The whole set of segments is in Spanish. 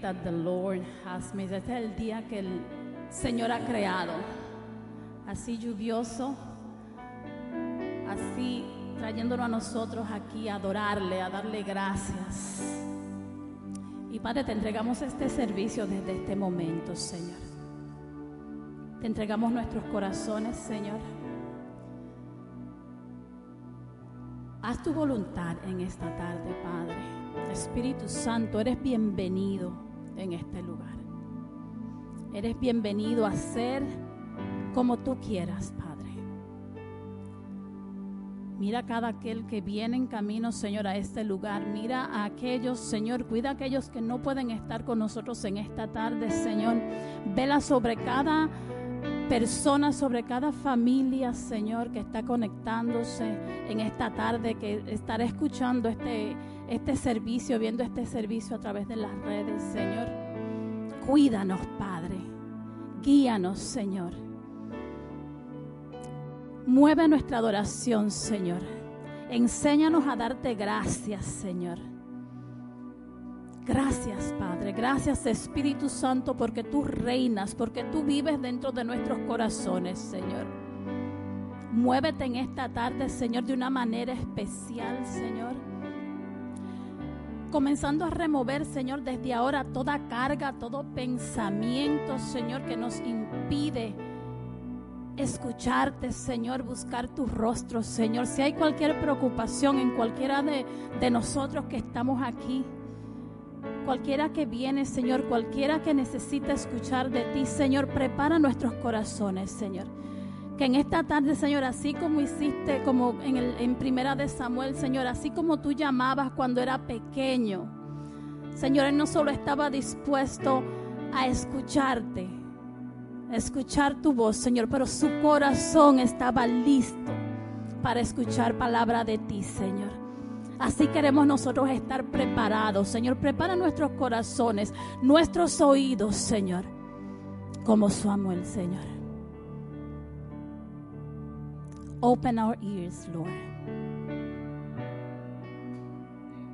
that the Lord has made. Este es el día que el Señor ha creado. Así lluvioso, así trayéndonos a nosotros aquí a adorarle, a darle gracias. Y Padre, te entregamos este servicio desde este momento, Señor. Te entregamos nuestros corazones, Señor. Haz tu voluntad en esta tarde, Padre. Espíritu Santo, eres bienvenido en este lugar. Eres bienvenido a ser como tú quieras, Padre. Mira a cada aquel que viene en camino, Señor, a este lugar. Mira a aquellos, Señor, cuida a aquellos que no pueden estar con nosotros en esta tarde, Señor. Vela sobre cada persona, sobre cada familia, Señor, que está conectándose en esta tarde, que estará escuchando este, este servicio, viendo este servicio a través de las redes, Señor. Cuídanos, Padre. Guíanos, Señor. Mueve nuestra adoración, Señor. Enséñanos a darte gracias, Señor. Gracias, Padre. Gracias, Espíritu Santo, porque tú reinas, porque tú vives dentro de nuestros corazones, Señor. Muévete en esta tarde, Señor, de una manera especial, Señor. Comenzando a remover, Señor, desde ahora toda carga, todo pensamiento, Señor, que nos impide escucharte, Señor, buscar tu rostro, Señor. Si hay cualquier preocupación en cualquiera de, de nosotros que estamos aquí, cualquiera que viene, Señor, cualquiera que necesita escuchar de ti, Señor, prepara nuestros corazones, Señor. Que en esta tarde, Señor, así como hiciste, como en, primera de Samuel, Señor, así como tú llamabas cuando era pequeño, Señor, Él no solo estaba dispuesto a escucharte, a escuchar tu voz, Señor, pero su corazón estaba listo para escuchar palabra de ti, Señor. Así queremos nosotros estar preparados, Señor. Prepara nuestros corazones, nuestros oídos, Señor, como Samuel, Señor. Open our ears, Lord.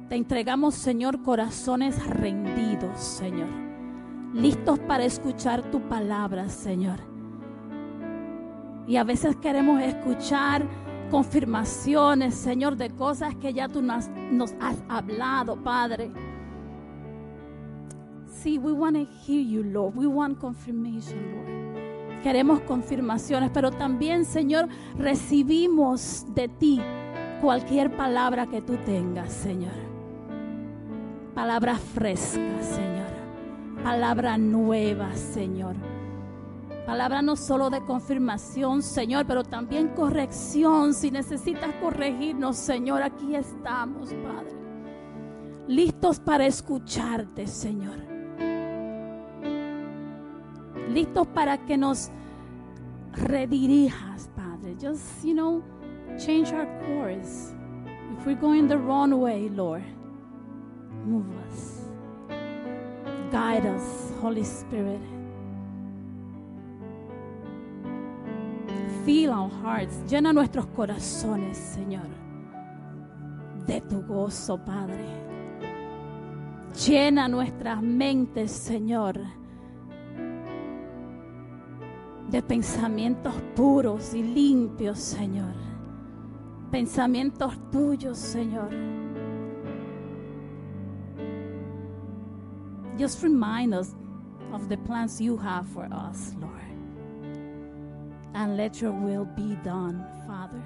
Te entregamos, Señor, corazones rendidos, Señor. Listos para escuchar tu palabra, Señor. Y a veces queremos escuchar confirmaciones, Señor, de cosas que ya tú nos, nos has hablado, Padre. Sí, we want to hear you, Lord. We want confirmation, Lord. Queremos confirmaciones, pero también, Señor, recibimos de ti cualquier palabra que tú tengas, Señor. Palabra fresca, Señor. Palabra nueva, Señor. Palabra no solo de confirmación, Señor, pero también corrección. Si necesitas corregirnos, Señor, aquí estamos, Padre. Listos para escucharte, Señor. Listos para que nos redirijas, Padre. Just, you know, change our course. If we're going the wrong way, Lord, move us. Guide us, Holy Spirit. Fill our hearts, llena nuestros corazones, Señor, de tu gozo, Padre. Llena nuestras mentes, Señor, de pensamientos puros y limpios, Señor. Pensamientos tuyos, Señor. Just remind us of the plans you have for us, Lord. And let your will be done, Father.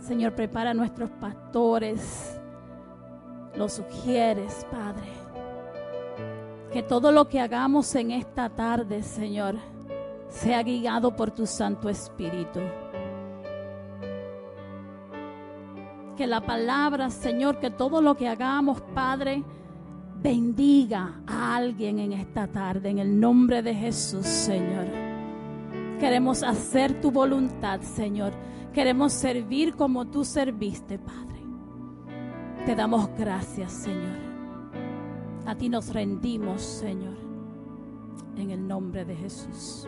Señor, prepara nuestros pastores. Los sugieres, Padre. Que todo lo que hagamos en esta tarde, Señor, sea guiado por tu Santo Espíritu. Que la palabra, Señor, que todo lo que hagamos, Padre, bendiga a alguien en esta tarde, en el nombre de Jesús, Señor. Queremos hacer tu voluntad, Señor. Queremos servir como tú serviste, Padre. Te damos gracias, Señor. A ti nos rendimos, Señor, en el nombre de Jesús.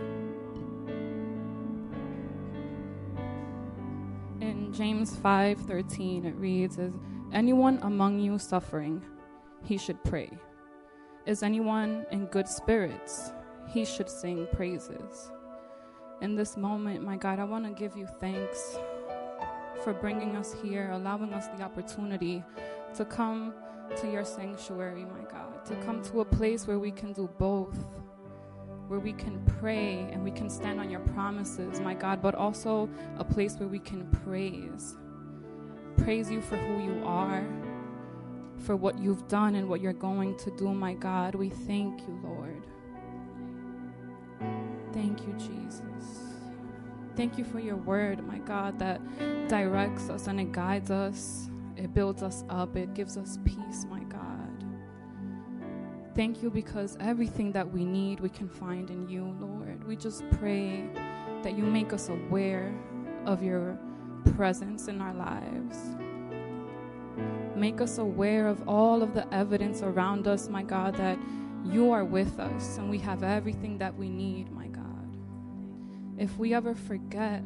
In James 5:13 it reads is anyone among you suffering he should pray. Is anyone in good spirits he should sing praises. In this moment, my God, I want to give you thanks for bringing us here, allowing us the opportunity to come to your sanctuary, my God, to come to a place where we can do both, where we can pray and we can stand on your promises, my God, but also a place where we can praise. Praise you for who you are, for what you've done and what you're going to do, my God. We thank you, Lord. Thank you, Jesus. Thank you for your word, my God, that directs us and it guides us. It builds us up. It gives us peace, my God. Thank you because everything that we need, we can find in you, Lord. We just pray that you make us aware of your presence in our lives. Make us aware of all of the evidence around us, my God, that you are with us and we have everything that we need, my God. If we ever forget,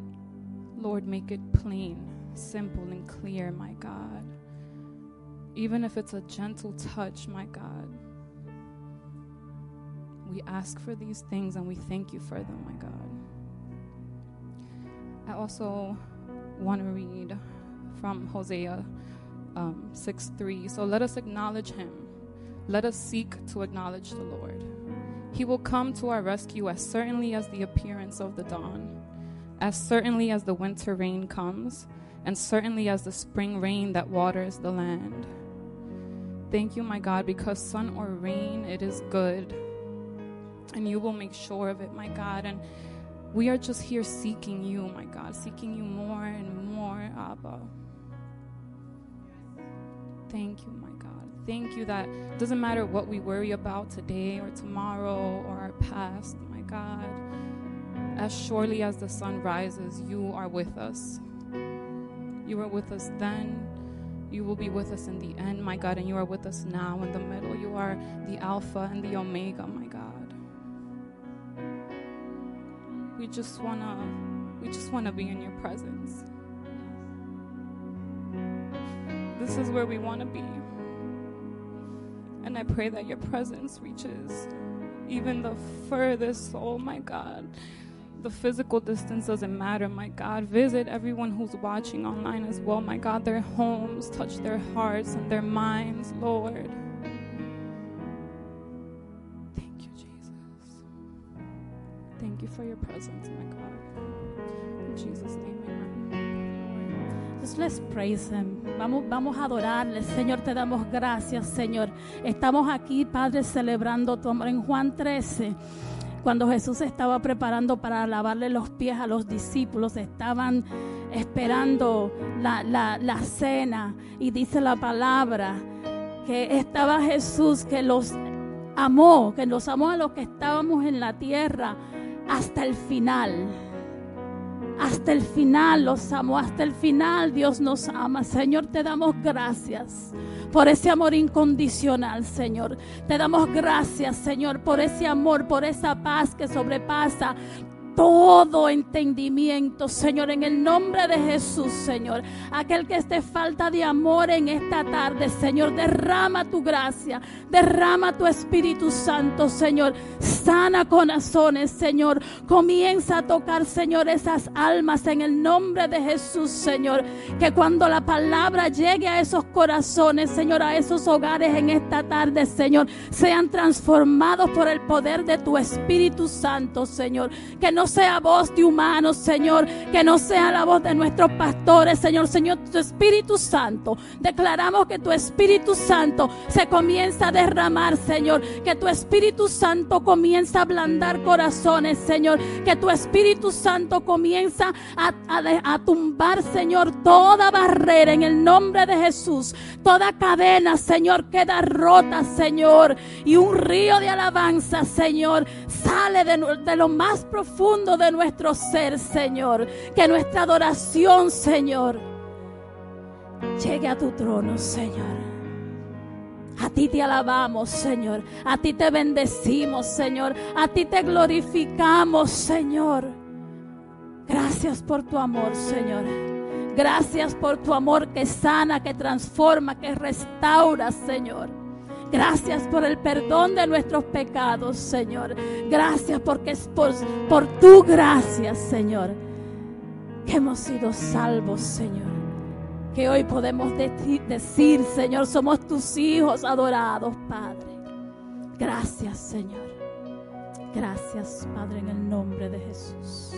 Lord, make it plain, simple, and clear, my God. Even if it's a gentle touch, my God. We ask for these things and we thank you for them, my God. I also want to read from Hosea um, 6 3. So let us acknowledge him. Let us seek to acknowledge the Lord. He will come to our rescue as certainly as the appearance of the dawn, as certainly as the winter rain comes, and certainly as the spring rain that waters the land. Thank you, my God, because sun or rain, it is good. And you will make sure of it, my God. And we are just here seeking you, my God, seeking you more and more, Abba. Thank you, my God. Thank you that doesn't matter what we worry about today or tomorrow or our past, my God. As surely as the sun rises, you are with us. You were with us then. You will be with us in the end, my God, and you are with us now in the middle. You are the Alpha and the Omega, my God. We just wanna we just wanna be in your presence. This is where we wanna be. And I pray that your presence reaches even the furthest soul, my God. The physical distance doesn't matter, my God. Visit everyone who's watching online as well, my God. Their homes, touch their hearts and their minds, Lord. Thank you, Jesus. Thank you for your presence, my God. In Jesus' name, amen. Just let's praise Him. Vamos, vamos a adorarle. Señor, te damos gracias, Señor. Estamos aquí, Padre, celebrando tu amor. En Juan 13, cuando Jesús estaba preparando para lavarle los pies a los discípulos, estaban esperando la, la, la cena. Y dice la palabra que estaba Jesús que los amó, que los amó a los que estábamos en la tierra hasta el final. Hasta el final los amó, hasta el final Dios nos ama. Señor, te damos gracias por ese amor incondicional, Señor. Te damos gracias, Señor, por ese amor, por esa paz que sobrepasa todo entendimiento, Señor, en el nombre de Jesús, Señor. Aquel que esté falta de amor en esta tarde, Señor, derrama tu gracia, derrama tu Espíritu Santo, Señor. Sana corazones, Señor. Comienza a tocar, Señor, esas almas en el nombre de Jesús, Señor. Que cuando la palabra llegue a esos corazones, Señor, a esos hogares en esta tarde, Señor, sean transformados por el poder de tu Espíritu Santo, Señor. Que no sea voz de humanos, Señor, que no sea la voz de nuestros pastores, Señor, Señor, tu Espíritu Santo. Declaramos que tu Espíritu Santo se comienza a derramar, Señor, que tu Espíritu Santo comienza a ablandar corazones, Señor, que tu Espíritu Santo comienza a, tumbar, Señor, toda barrera en el nombre de Jesús, toda cadena, Señor, queda rota, Señor, y un río de alabanza, Señor, sale de, lo más de nuestro ser, Señor. Que nuestra adoración, Señor, llegue a tu trono, Señor. A ti te alabamos, Señor. A ti te bendecimos, Señor. A ti te glorificamos, Señor. Gracias por tu amor, Señor. Gracias por tu amor que sana, que transforma, que restaura, Señor. Gracias por el perdón de nuestros pecados, Señor. Gracias porque es por, por tu gracia, Señor, que hemos sido salvos, Señor. Que hoy podemos decir, Señor, somos tus hijos adorados, Padre. Gracias, Señor. Gracias, Padre, en el nombre de Jesús.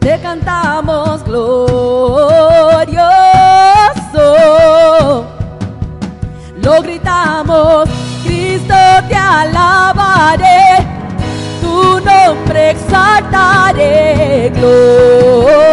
te cantamos glorioso. Lo gritamos, Cristo te alabaré, tu nombre exaltaré, glorioso.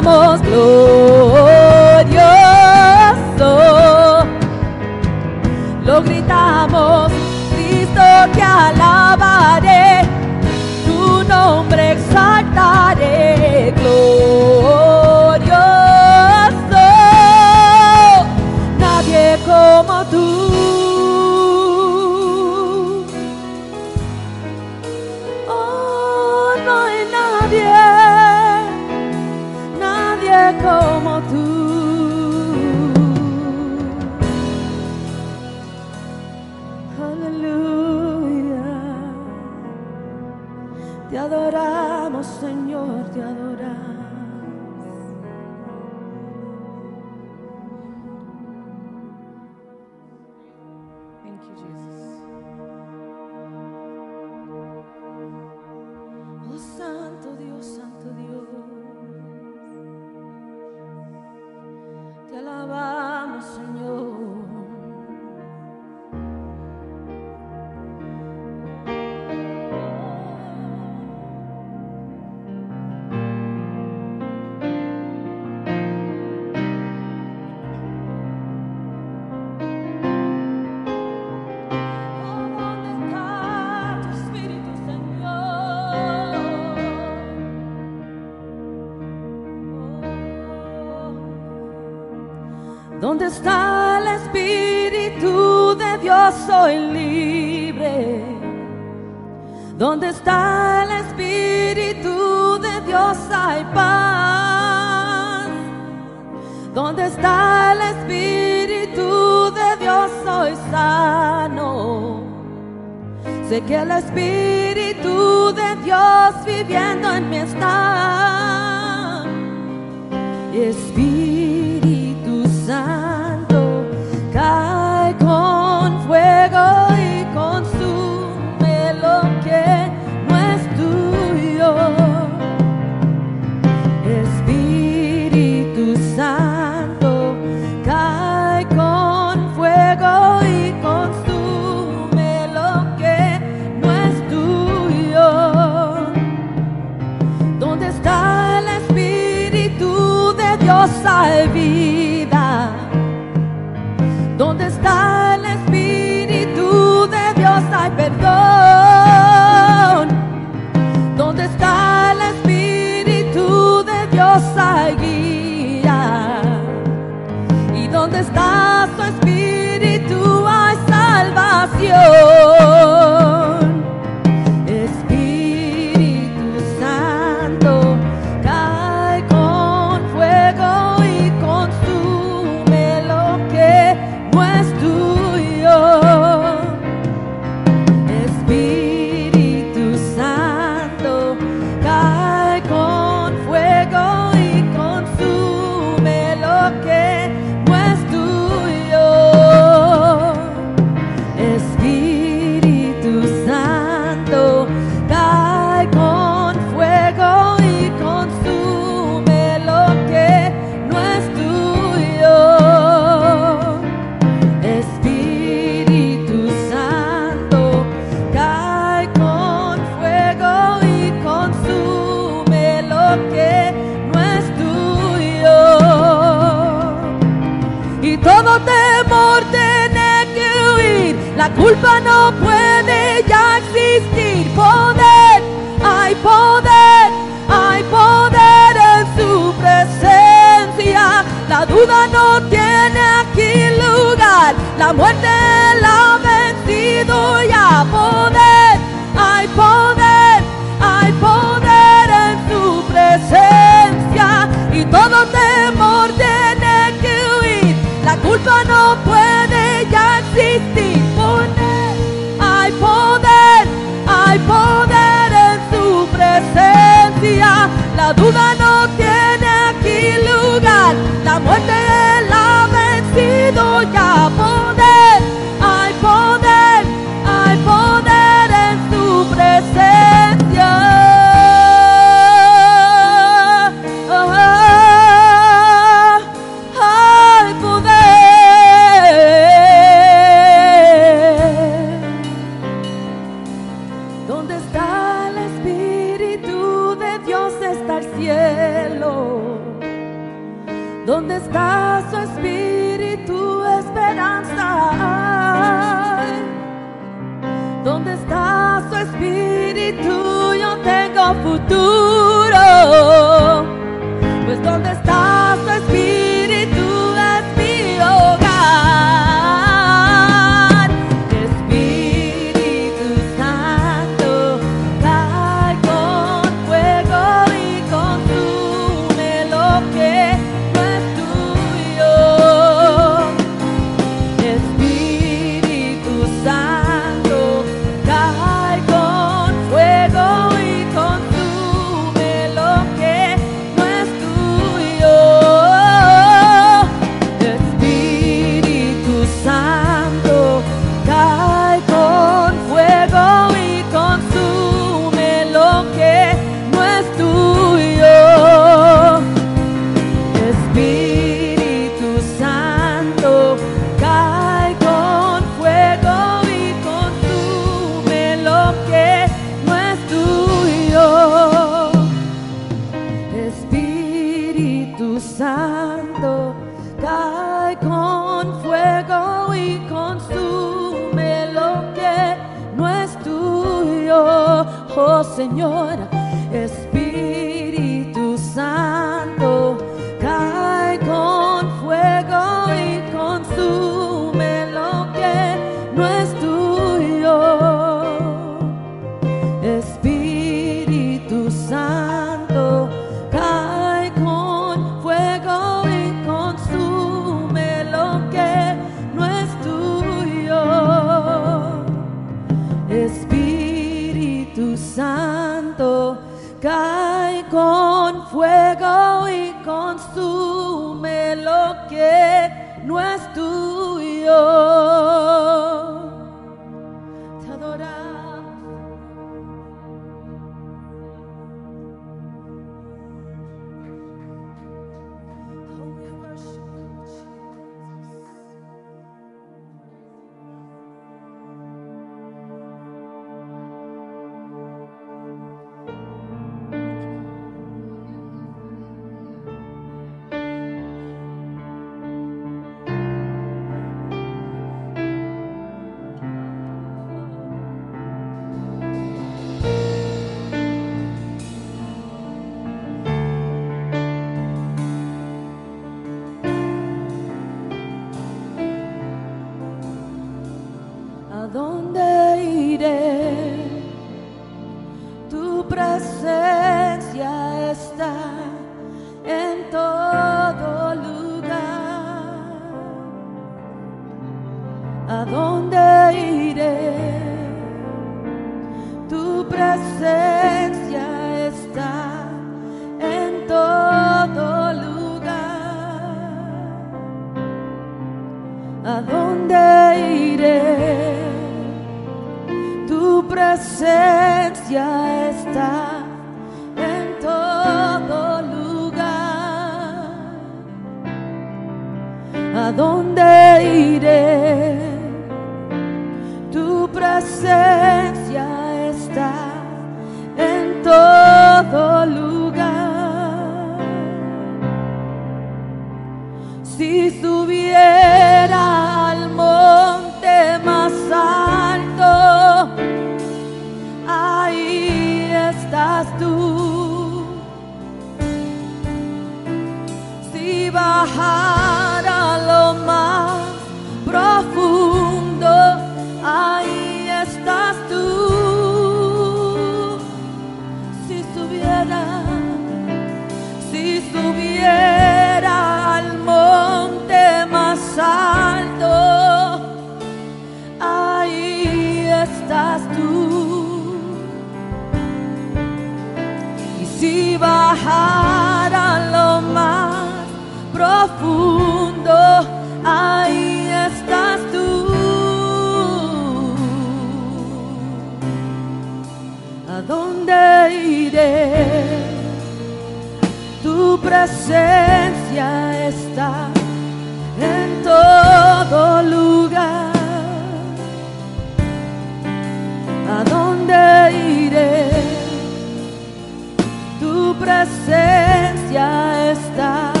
presencia está.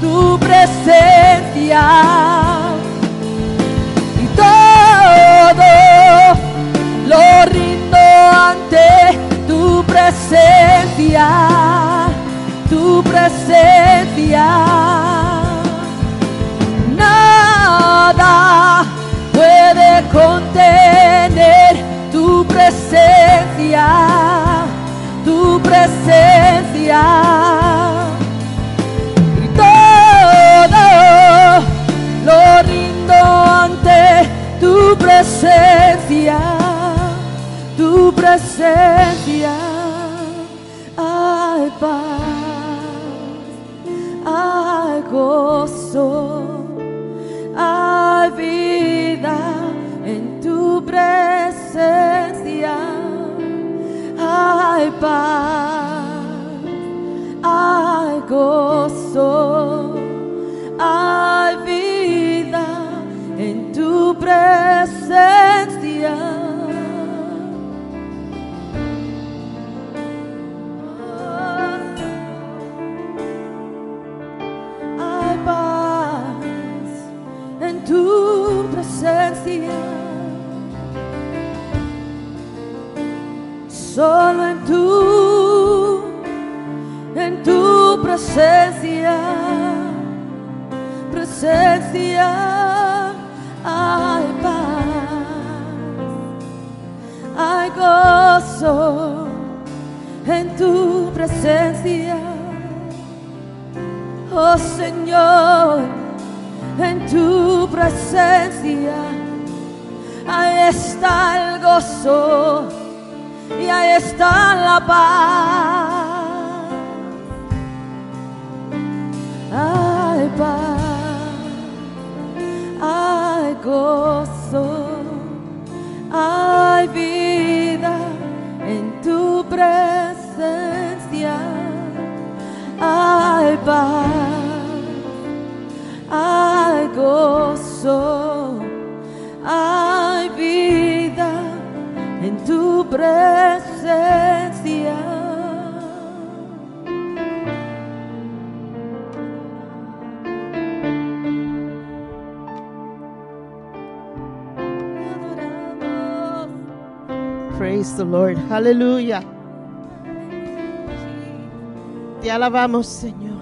tu presencia. Y todo lo rindo ante tu presencia, tu presencia. Nada puede contener tu presencia, tu presencia. presencia, tu presencia, hay paz, hay gozo, hay vida en tu presencia, hay paz, hay gozo. Solo en tu, en tu presencia, presencia hay paz, hay gozo en tu presencia. Oh Señor, en tu presencia, ahí está el gozo y ahí está la paz. Hay paz, hay gozo, hay vida en tu presencia. Hay paz, hay gozo, hay presencia. Praise the Lord. Aleluya. Te alabamos, Señor.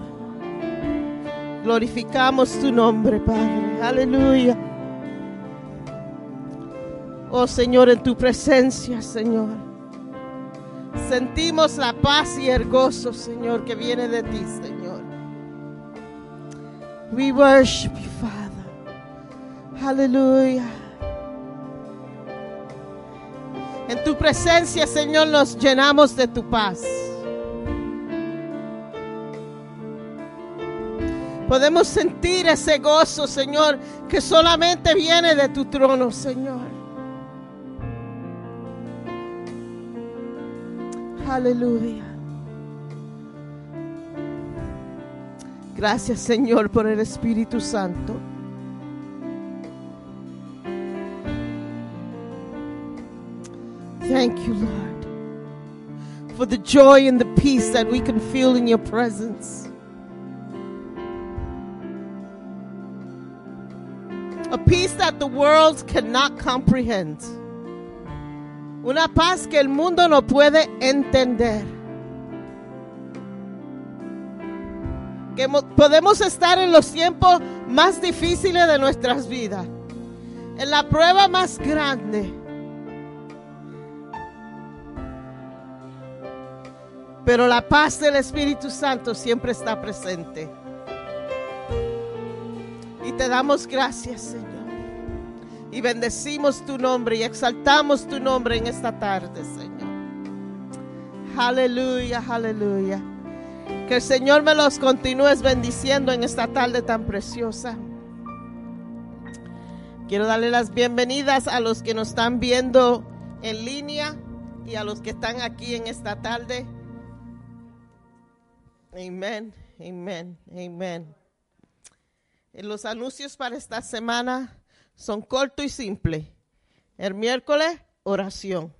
Glorificamos tu nombre, Padre. Aleluya. Oh Señor, en tu presencia, Señor. Sentimos la paz y el gozo, Señor, que viene de ti, Señor. We worship you, Father. Aleluya. En tu presencia, Señor, nos llenamos de tu paz. Podemos sentir ese gozo, Señor, que solamente viene de tu trono, Señor. Aleluya. Gracias, Señor, por el Espíritu Santo. Thank you, Lord, for the joy and the peace that we can feel in your presence. A peace that the world cannot comprehend. Una paz que el mundo no puede entender. Que mo- podemos estar en los tiempos más difíciles de nuestras vidas. En la prueba más grande. Pero la paz del Espíritu Santo siempre está presente. Y te damos gracias, Señor. Y bendecimos tu nombre y exaltamos tu nombre en esta tarde, Señor. Aleluya, aleluya. Que el Señor me los continúes bendiciendo en esta tarde tan preciosa. Quiero darle las bienvenidas a los que nos están viendo en línea y a los que están aquí en esta tarde. Amén, amén, amén. Los anuncios para esta semana son cortos y simples. El miércoles, oración.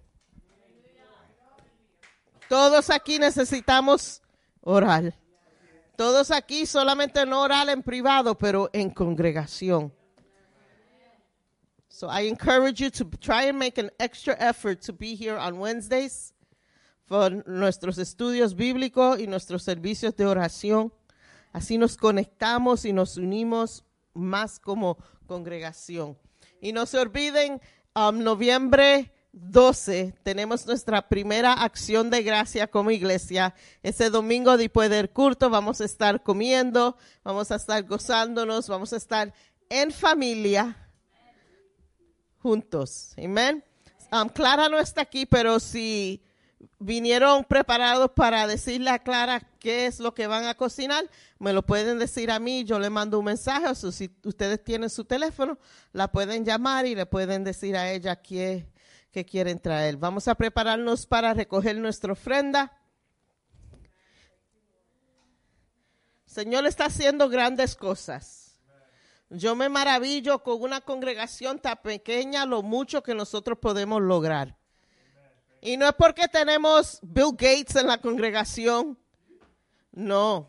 Todos aquí necesitamos orar. Todos aquí solamente no orar en privado, pero en congregación. So I encourage you to try and make an extra effort to be here on Wednesdays for nuestros estudios bíblicos y nuestros servicios de oración. Así nos conectamos y nos unimos más como congregación. Y no se olviden, um, noviembre 12 tenemos nuestra primera acción de gracia como iglesia. Ese domingo después del culto vamos a estar comiendo, vamos a estar gozándonos, vamos a estar en familia juntos. Amén. Um, Clara no está aquí, pero si vinieron preparados para decirle a Clara qué es lo que van a cocinar, me lo pueden decir a mí, yo le mando un mensaje, o si ustedes tienen su teléfono, la pueden llamar y le pueden decir a ella qué, qué quieren traer. Vamos a prepararnos para recoger nuestra ofrenda. Señor está haciendo grandes cosas. Yo me maravillo con una congregación tan pequeña lo mucho que nosotros podemos lograr. Y no es porque tenemos Bill Gates en la congregación, no,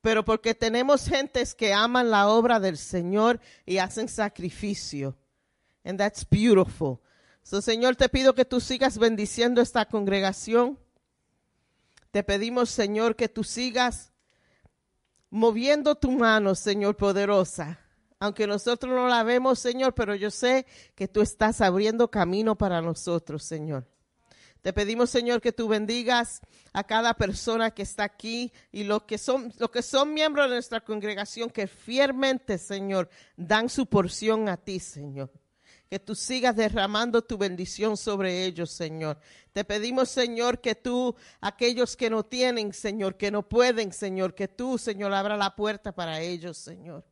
pero porque tenemos gentes que aman la obra del Señor y hacen sacrificio. And that's beautiful. So, Señor, te pido que tú sigas bendiciendo esta congregación. Te pedimos, Señor, que tú sigas moviendo tu mano, Señor poderosa. Aunque nosotros no la vemos, Señor, pero yo sé que tú estás abriendo camino para nosotros, Señor. Te pedimos, Señor, que tú bendigas a cada persona que está aquí y los que son, los que son miembros de nuestra congregación que fielmente, Señor, dan su porción a ti, Señor. Que tú sigas derramando tu bendición sobre ellos, Señor. Te pedimos, Señor, que tú, aquellos que no tienen, Señor, que no pueden, Señor, que tú, Señor, abra la puerta para ellos, Señor.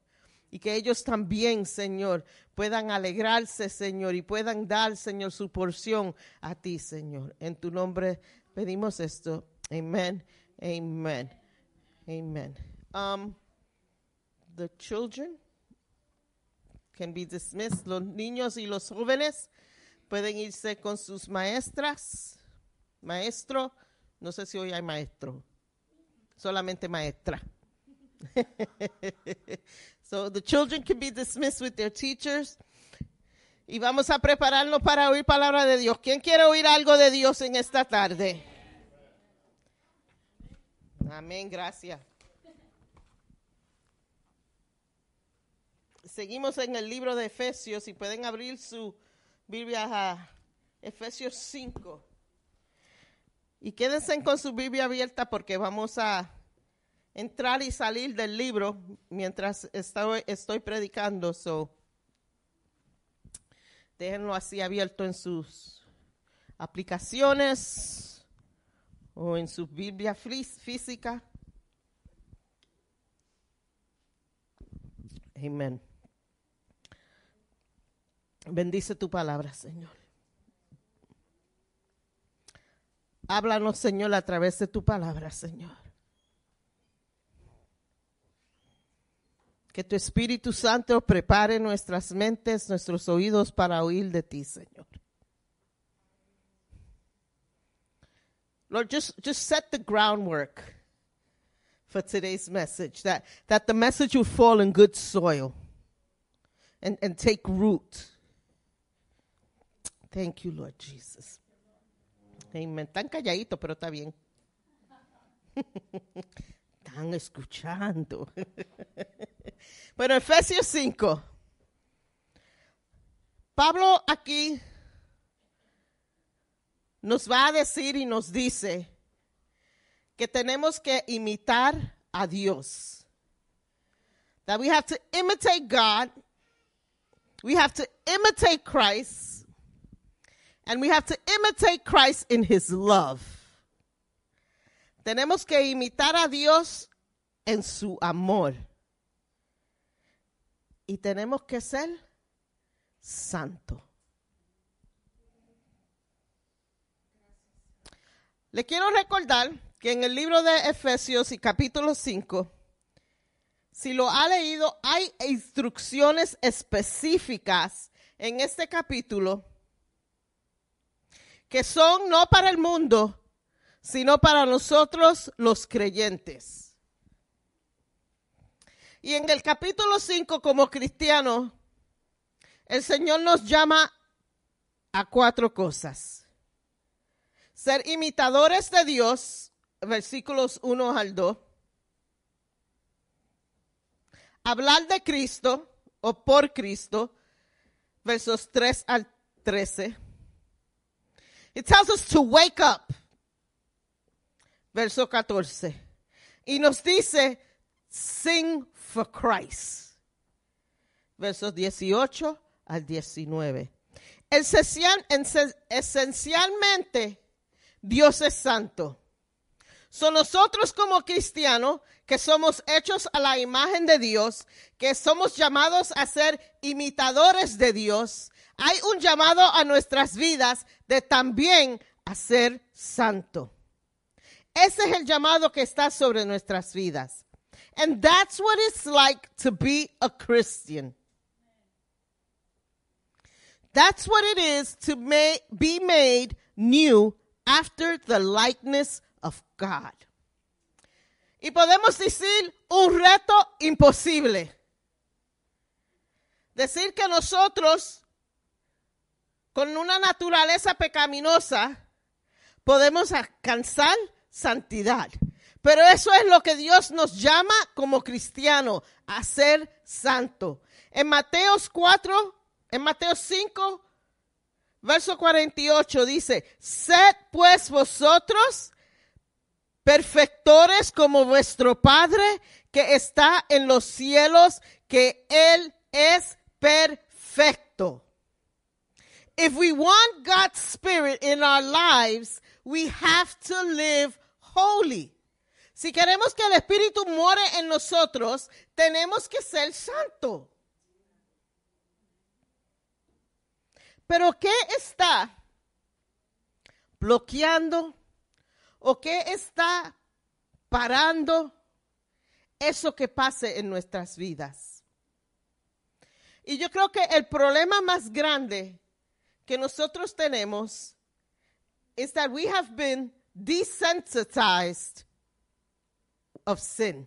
Y que ellos también, Señor, puedan alegrarse, Señor, y puedan dar, Señor, su porción a ti, Señor. En tu nombre pedimos esto. Amén. Amen. Amen. Um, the children can be dismissed. Los niños y los jóvenes pueden irse con sus maestras. Maestro, no sé si hoy hay maestro, solamente maestra. so the children can be dismissed with their teachers. Y vamos a prepararnos para oír palabra de Dios. ¿Quién quiere oír algo de Dios en esta tarde? Amén, gracias. Seguimos en el libro de Efesios y pueden abrir su Biblia a Efesios 5. Y quédense con su Biblia abierta porque vamos a entrar y salir del libro mientras estoy, predicando. So, déjenlo así abierto en sus aplicaciones o en su Biblia fí- física. Amén. Bendice tu palabra, Señor. Háblanos, Señor, a través de tu palabra, Señor. Que tu Espíritu Santo prepare nuestras mentes, nuestros oídos para oír de ti, Señor. Lord, just, just set the groundwork for today's message, that, that the message would fall in good soil and, and take root. Thank you, Lord Jesus. Amen. Tan calladito, pero está bien. Están escuchando. bueno, Efesios 5. Pablo aquí nos va a decir y nos dice que tenemos que imitar a Dios. That we have to imitate God. We have to imitate Christ. And we have to imitate Christ in his love. Tenemos que imitar a Dios en su amor. Y tenemos que ser santo. Le quiero recordar que en el libro de Efesios y capítulo 5, si lo ha leído, hay instrucciones específicas en este capítulo que son no para el mundo, sino para nosotros los creyentes. Y en el capítulo 5, como cristianos, el Señor nos llama a cuatro cosas. Ser imitadores de Dios, versículos 1 al 2. Hablar de Cristo o por Cristo, versos 3 al 13. It tells us to wake up. Verso 14. Y nos dice, sing for Christ. Versos 18 al 19. Esencial- esencialmente, Dios es santo. Son nosotros como cristianos que somos hechos a la imagen de Dios, que somos llamados a ser imitadores de Dios. Hay un llamado a nuestras vidas de también ser santo. Ese es el llamado que está sobre nuestras vidas. And that's what it's like to be a Christian. That's what it is to ma- be made new after the likeness of God. Y podemos decir un reto imposible. Decir que nosotros con una naturaleza pecaminosa, podemos alcanzar santidad. Pero eso es lo que Dios nos llama como cristiano, a ser santo. En Mateos 4, en Mateo 5, verso 48 dice, sed pues vosotros perfectores como vuestro Padre que está en los cielos, que Él es perfecto. If we want God's Spirit in our lives, we have to live holy. Si queremos que el Espíritu more en nosotros, tenemos que ser santo. Pero ¿qué está bloqueando o qué está parando eso que pase en nuestras vidas? Y yo creo que el problema más grande que nosotros tenemos is that we have been desensitized of sin.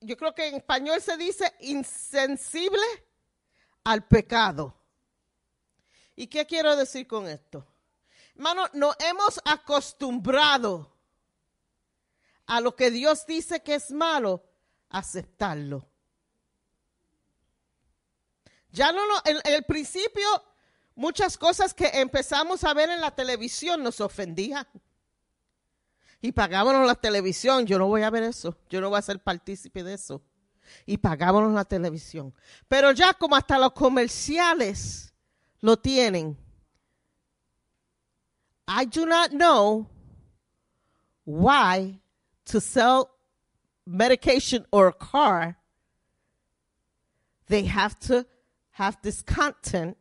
Yo creo que en español se dice insensible al pecado. ¿Y qué quiero decir con esto? Hermano, nos hemos acostumbrado a lo que Dios dice que es malo, aceptarlo. Ya no, no en, en el principio, muchas cosas que empezamos a ver en la televisión nos ofendían. Y pagábamos la televisión. Yo no voy a ver eso. Yo no voy a ser partícipe de eso. Y pagábamos la televisión. Pero ya como hasta los comerciales lo tienen. I do not know why to sell medication or a car, they have to have this content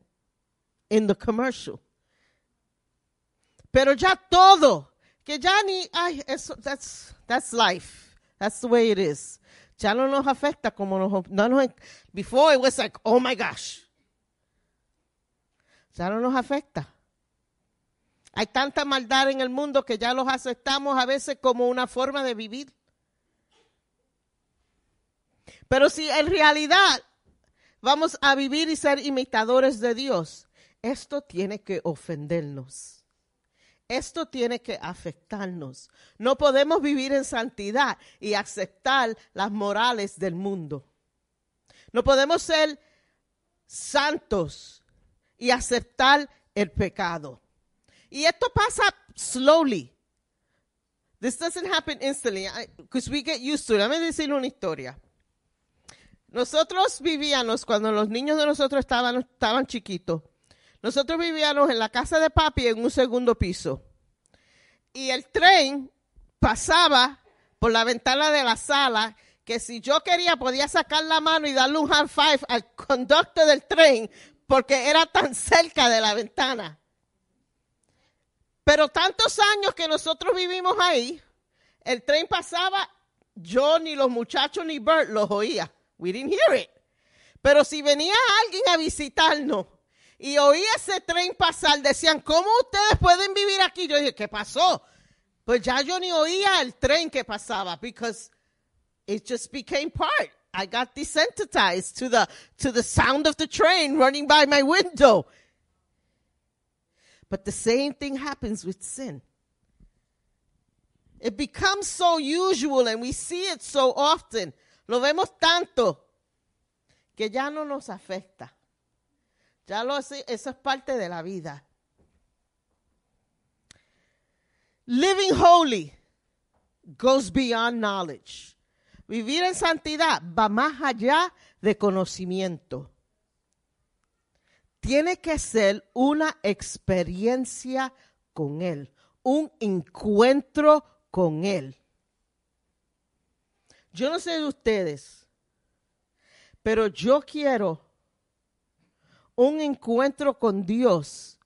in the commercial. Pero ya todo, que ya ni, ay, eso, that's, that's life. That's the way it is. Ya no nos afecta como nos, no nos, before it was like, oh my gosh. Ya no nos afecta. Hay tanta maldad en el mundo que ya los aceptamos a veces como una forma de vivir. Pero si en realidad vamos a vivir y ser imitadores de Dios, esto tiene que ofendernos. Esto tiene que afectarnos. No podemos vivir en santidad y aceptar las morales del mundo. No podemos ser santos y aceptar el pecado. Y esto pasa slowly. This doesn't happen instantly because we get used to it. Déjame decir una historia. Nosotros vivíamos, cuando los niños de nosotros estaban, estaban chiquitos, nosotros vivíamos en la casa de papi en un segundo piso. Y el tren pasaba por la ventana de la sala, que si yo quería podía sacar la mano y darle un high five al conductor del tren, porque era tan cerca de la ventana. Pero tantos años que nosotros vivimos ahí, el tren pasaba, yo ni los muchachos ni Bert los oía. We didn't hear it. Pero si venía alguien a visitarnos y oía ese tren pasar, decían, ¿cómo ustedes pueden vivir aquí? Yo dije, ¿qué pasó? Pues ya yo ni oía el tren que pasaba because it just became part. I got desensitized to the, to the sound of the train running by my window. But the same thing happens with sin. It becomes so usual and we see it so often. Lo vemos tanto que ya no nos afecta. Ya lo, eso es parte de la vida. Living holy goes beyond knowledge. Vivir en santidad va más allá de conocimiento. Tiene que ser una experiencia con Él, un encuentro con Él. Yo no sé de ustedes, pero yo quiero un encuentro con Dios,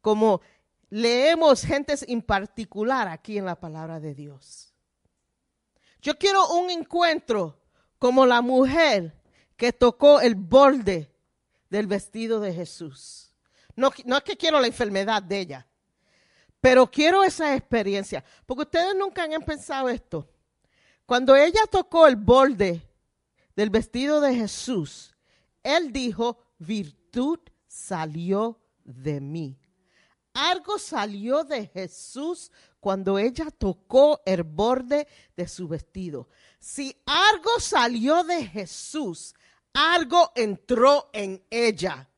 como leemos gentes en particular aquí en la palabra de Dios. Yo quiero un encuentro como la mujer que tocó el borde del vestido de Jesús. No, no es que quiero la enfermedad de ella, pero quiero esa experiencia, porque ustedes nunca han pensado esto. Cuando ella tocó el borde del vestido de Jesús, él dijo, virtud salió de mí. Algo salió de Jesús cuando ella tocó el borde de su vestido. Si algo salió de Jesús, algo entró en ella.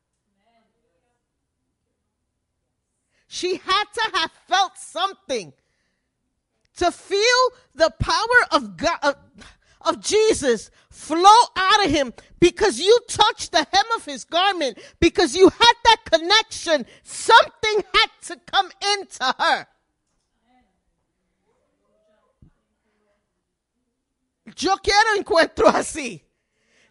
She had to have felt something to feel the power of God of, Jesus flow out of him because you touched the hem of his garment because you had that connection something had to come into her yo quiero encuentro así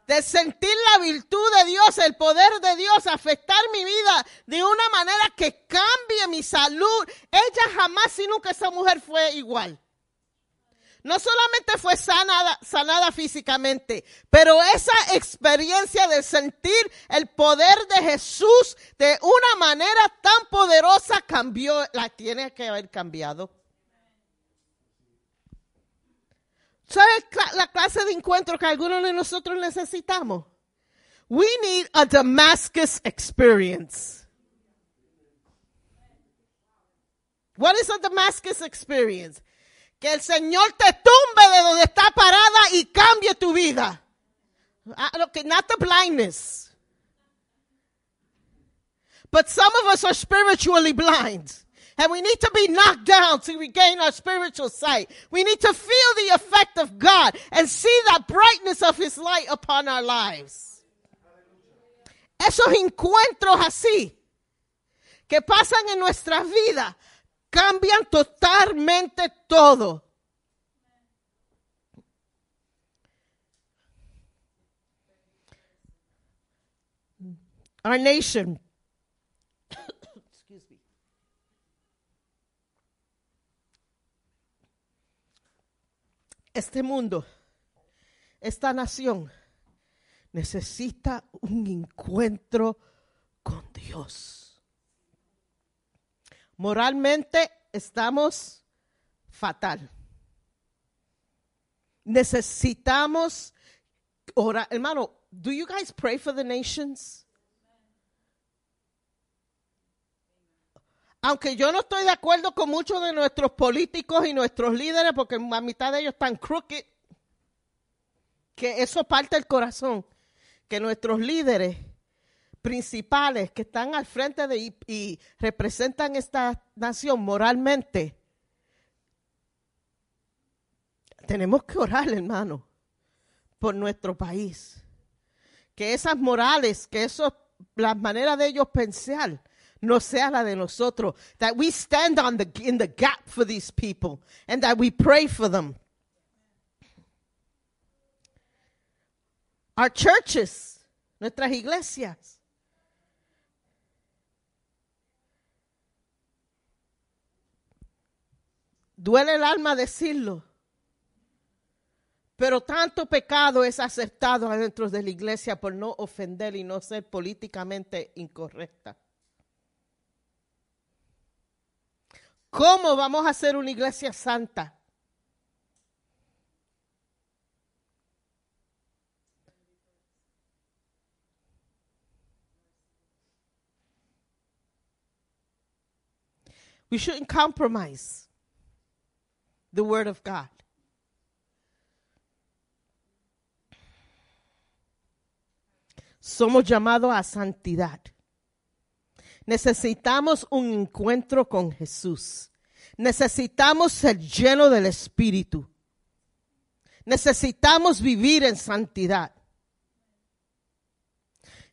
de sentir la virtud de Dios, el poder de Dios, afectar mi vida de una manera que cambie mi salud. Ella jamás y nunca esa mujer fue igual. No solamente fue sanada, sanada físicamente, pero esa experiencia de sentir el poder de Jesús de una manera tan poderosa cambió, la tiene que haber cambiado. ¿Sabes la clase de encuentro que algunos de nosotros necesitamos? We need a Damascus experience. What is a Damascus experience? Que el Señor te tumbe de donde está parada y cambie tu vida. Ah, okay, not the blindness. But some of us are spiritually blind. And we need to be knocked down to regain our spiritual sight. We need to feel the effect of God and see that brightness of His light upon our lives. Esos encuentros así que pasan en nuestras vidas cambian totalmente todo. Our nation este mundo, esta nación, necesita un encuentro con Dios. Moralmente estamos fatal. Necesitamos orar. Hermano, do you guys pray for the nations? aunque yo no estoy de acuerdo con muchos de nuestros políticos y nuestros líderes, porque la mitad de ellos están crooked, que eso parte del corazón, que nuestros líderes principales que están al frente de y, representan esta nación moralmente, tenemos que orar, hermano, por nuestro país. Que esas morales, que eso, las maneras de ellos pensar, no sea la de nosotros. That we stand on the, in the gap for these people and that we pray for them. Our churches, nuestras iglesias. Duele el alma decirlo. Pero tanto pecado es aceptado dentro de la iglesia por no ofender y no ser políticamente incorrecta. ¿Cómo vamos a hacer una iglesia santa? We shouldn't compromise the word of God. Somos llamados a santidad. Necesitamos un encuentro con Jesús. Necesitamos ser llenos del Espíritu. Necesitamos vivir en santidad.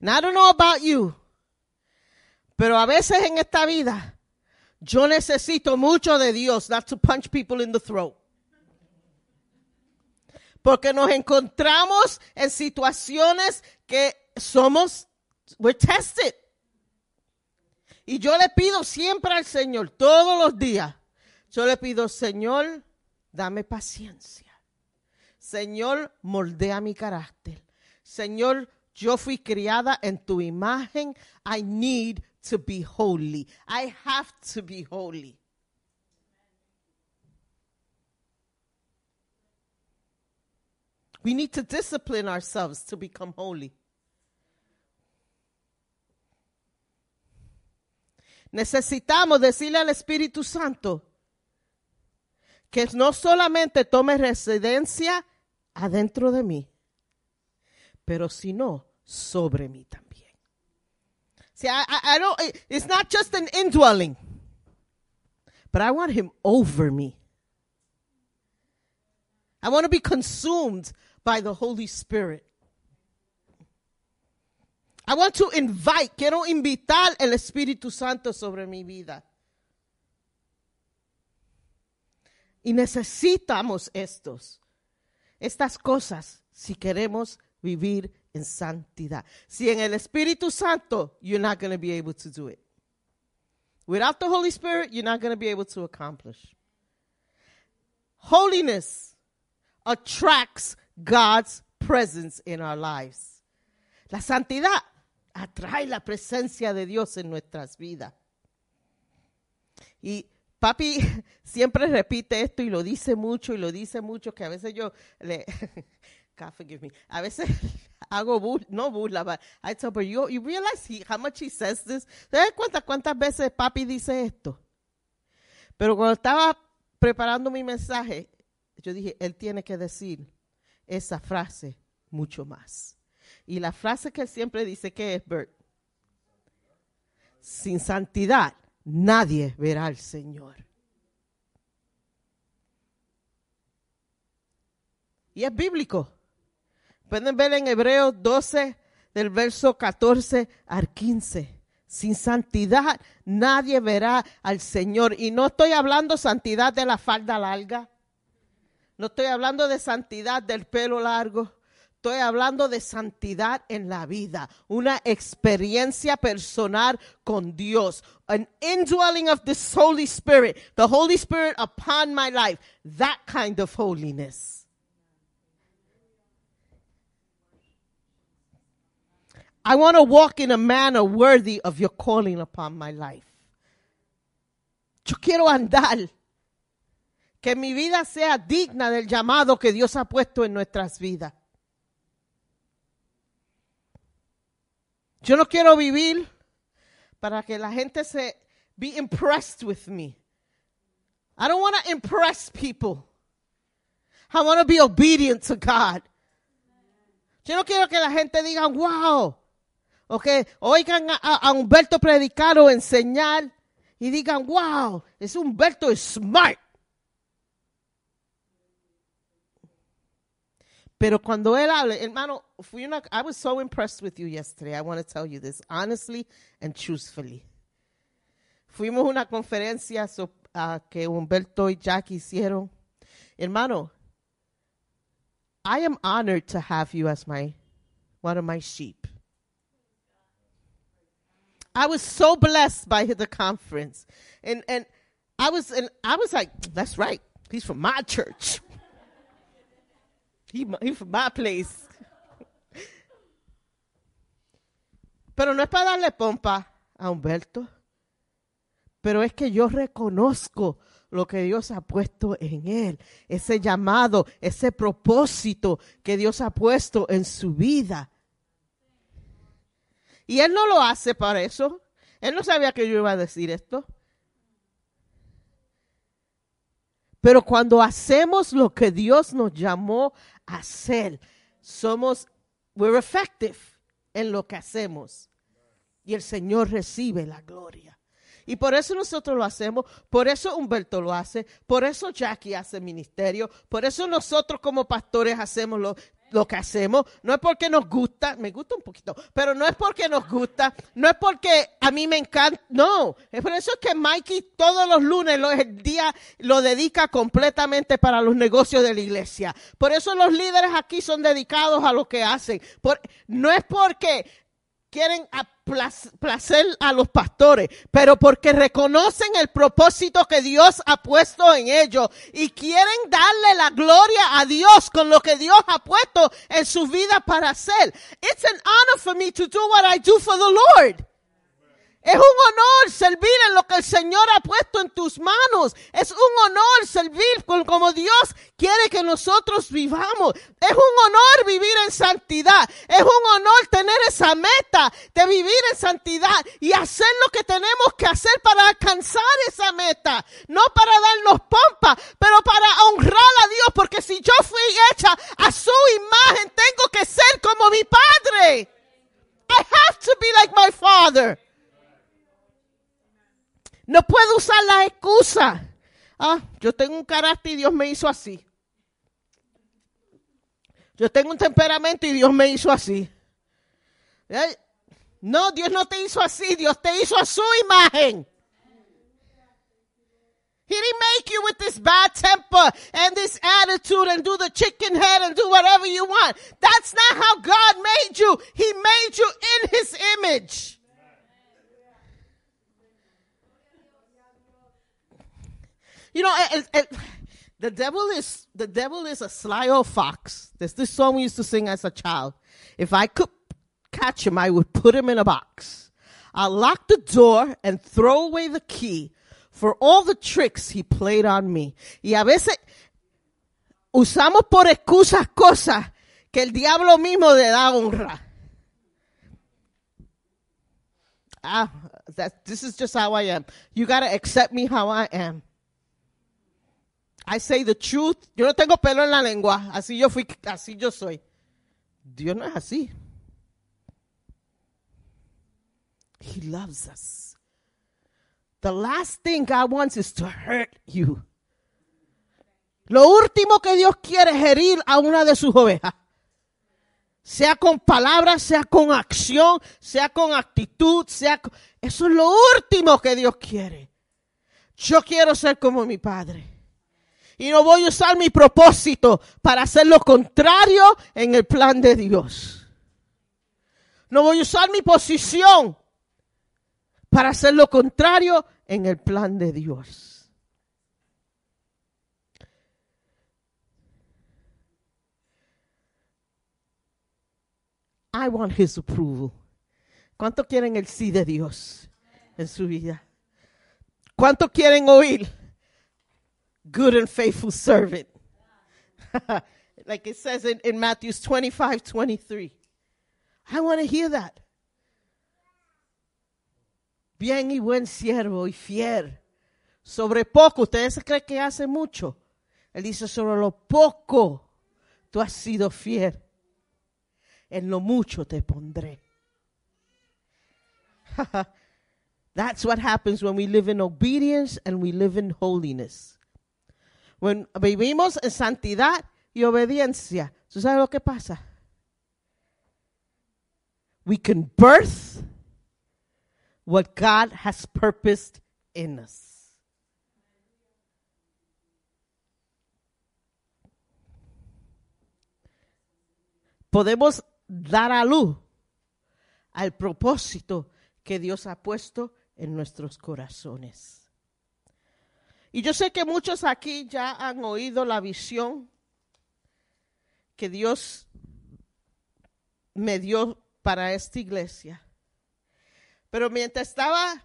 And I don't know about you, pero a veces en esta vida yo necesito mucho de Dios, not to punch people in the throat. Porque nos encontramos en situaciones que somos, we're tested. Y yo le pido siempre al Señor, todos los días, yo le pido, Señor, dame paciencia. Señor, moldea mi carácter. Señor, yo fui criada en tu imagen. I need to be holy. I have to be holy. We need to discipline ourselves to become holy. necesitamos decirle al Espíritu Santo que no solamente tome residencia adentro de mí, pero sino sobre mí también. See, I, I, I don't, it's not just an indwelling, but I want him over me. I want to be consumed by the Holy Spirit. I want to invite, quiero invitar el Espíritu Santo sobre mi vida. Y necesitamos estos, estas cosas si queremos vivir en santidad. Si en el Espíritu Santo, you're not going to be able to do it. Without the Holy Spirit, you're not going to be able to accomplish. Holiness attracts God's presence in our lives. La santidad atrae la presencia de Dios en nuestras vidas. Y papi siempre repite esto y lo dice mucho y lo dice mucho que a veces yo le God forgive me. A veces hago burla, no burla, but I tell her, you, you realize he, how much he says this? ¿Te das cuenta cuántas veces papi dice esto? Pero cuando estaba preparando mi mensaje, yo dije, él tiene que decir esa frase mucho más. Y la frase que él siempre dice, ¿qué es, Bert? Sin santidad nadie verá al Señor. Y es bíblico. Pueden ver en Hebreos 12, del verso 14 al 15. Sin santidad nadie verá al Señor. Y no estoy hablando santidad de la falda larga. No estoy hablando de santidad del pelo largo. Estoy hablando de santidad en la vida, una experiencia personal con Dios, an indwelling of the Holy Spirit, the Holy Spirit upon my life, that kind of holiness. I want to walk in a manner worthy of your calling upon my life. Yo quiero andar, que mi vida sea digna del llamado que Dios ha puesto en nuestras vidas. Yo no quiero vivir para que la gente se be impressed with me. I don't want to impress people. I want to be obedient to God. Yo no quiero que la gente diga, wow, o que oigan a, Humberto predicar o enseñar y digan, wow, es Humberto smart. Pero cuando él habla, hermano, I was so impressed with you yesterday. I want to tell you this honestly and truthfully. Fuimos una conferencia so, uh, que Humberto y Jack hicieron. Hermano, I am honored to have you as my one of my sheep. I was so blessed by the conference, and and I was and I was like, that's right. He's from my church. He, from my place. Pero no es para darle pompa a Humberto. Pero es que yo reconozco lo que Dios ha puesto en él, ese llamado, ese propósito que Dios ha puesto en su vida. Y él no lo hace para eso. Él no sabía que yo iba a decir esto. Pero cuando hacemos lo que Dios nos llamó a hacer, somos, we're effective en lo que hacemos. Y el Señor recibe la gloria. Y por eso nosotros lo hacemos, por eso Humberto lo hace, por eso Jackie hace ministerio, por eso nosotros como pastores hacemos lo, lo que hacemos. No es porque nos gusta, me gusta un poquito, pero no es porque nos gusta, no es porque a mí me encanta, no. Es por eso que Mikey todos los lunes el día lo dedica completamente para los negocios de la iglesia. Por eso los líderes aquí son dedicados a lo que hacen. Por, no es porque quieren placer a los pastores, pero porque reconocen el propósito que Dios ha puesto en ellos y quieren darle la gloria a Dios con lo que Dios ha puesto en su vida para hacer. It's an honor for me to do what I do for the Lord. Es un honor servir en lo que el Señor ha puesto en tus manos. Es un honor servir como Dios quiere que nosotros vivamos. Es un honor vivir en santidad. Es un honor tener esa meta de vivir en santidad y hacer lo que tenemos que hacer para alcanzar esa meta. No para darnos pompa, pero para honrar a Dios. Porque si yo fui hecha a su imagen, tengo que ser como mi padre. I have to be like my father. No puedo usar la excusa. Ah, yo tengo un carácter y Dios me hizo así. Yo tengo un temperamento y Dios me hizo así. Eh, No, Dios no te hizo así, Dios te hizo a su imagen. He didn't make you with this bad temper and this attitude and do the chicken head and do whatever you want. That's not how God made you. He made you in his image. You know, the devil is the devil is a sly old fox. There's this song we used to sing as a child. If I could catch him, I would put him in a box. I'll lock the door and throw away the key for all the tricks he played on me. Y a veces usamos por excusas cosas que el diablo mismo le da honra. Ah, that, this is just how I am. You gotta accept me how I am. I say the truth. Yo no tengo pelo en la lengua. Así yo fui, así yo soy. Dios no es así. He loves us. The last thing God wants is to hurt you. Lo último que Dios quiere es herir a una de sus ovejas. Sea con palabras, sea con acción, sea con actitud, sea. Eso es lo último que Dios quiere. Yo quiero ser como mi Padre. Y no voy a usar mi propósito para hacer lo contrario en el plan de Dios. No voy a usar mi posición para hacer lo contrario en el plan de Dios. I want his approval. ¿Cuánto quieren el sí de Dios en su vida? ¿Cuánto quieren oír? Good and faithful servant. like it says in, in Matthew 25, 23. I want to hear that. Bien y buen siervo y fiel. Sobre poco, ustedes creen que hace mucho. Él dice, sobre lo poco tú has sido fiel. En lo mucho te pondré. That's what happens when we live in obedience and we live in holiness. When vivimos en santidad y obediencia, ¿tú sabes lo que pasa? We can birth what God has purposed in us. Podemos dar a luz al propósito que Dios ha puesto en nuestros corazones. Y yo sé que muchos aquí ya han oído la visión que Dios me dio para esta iglesia. Pero mientras estaba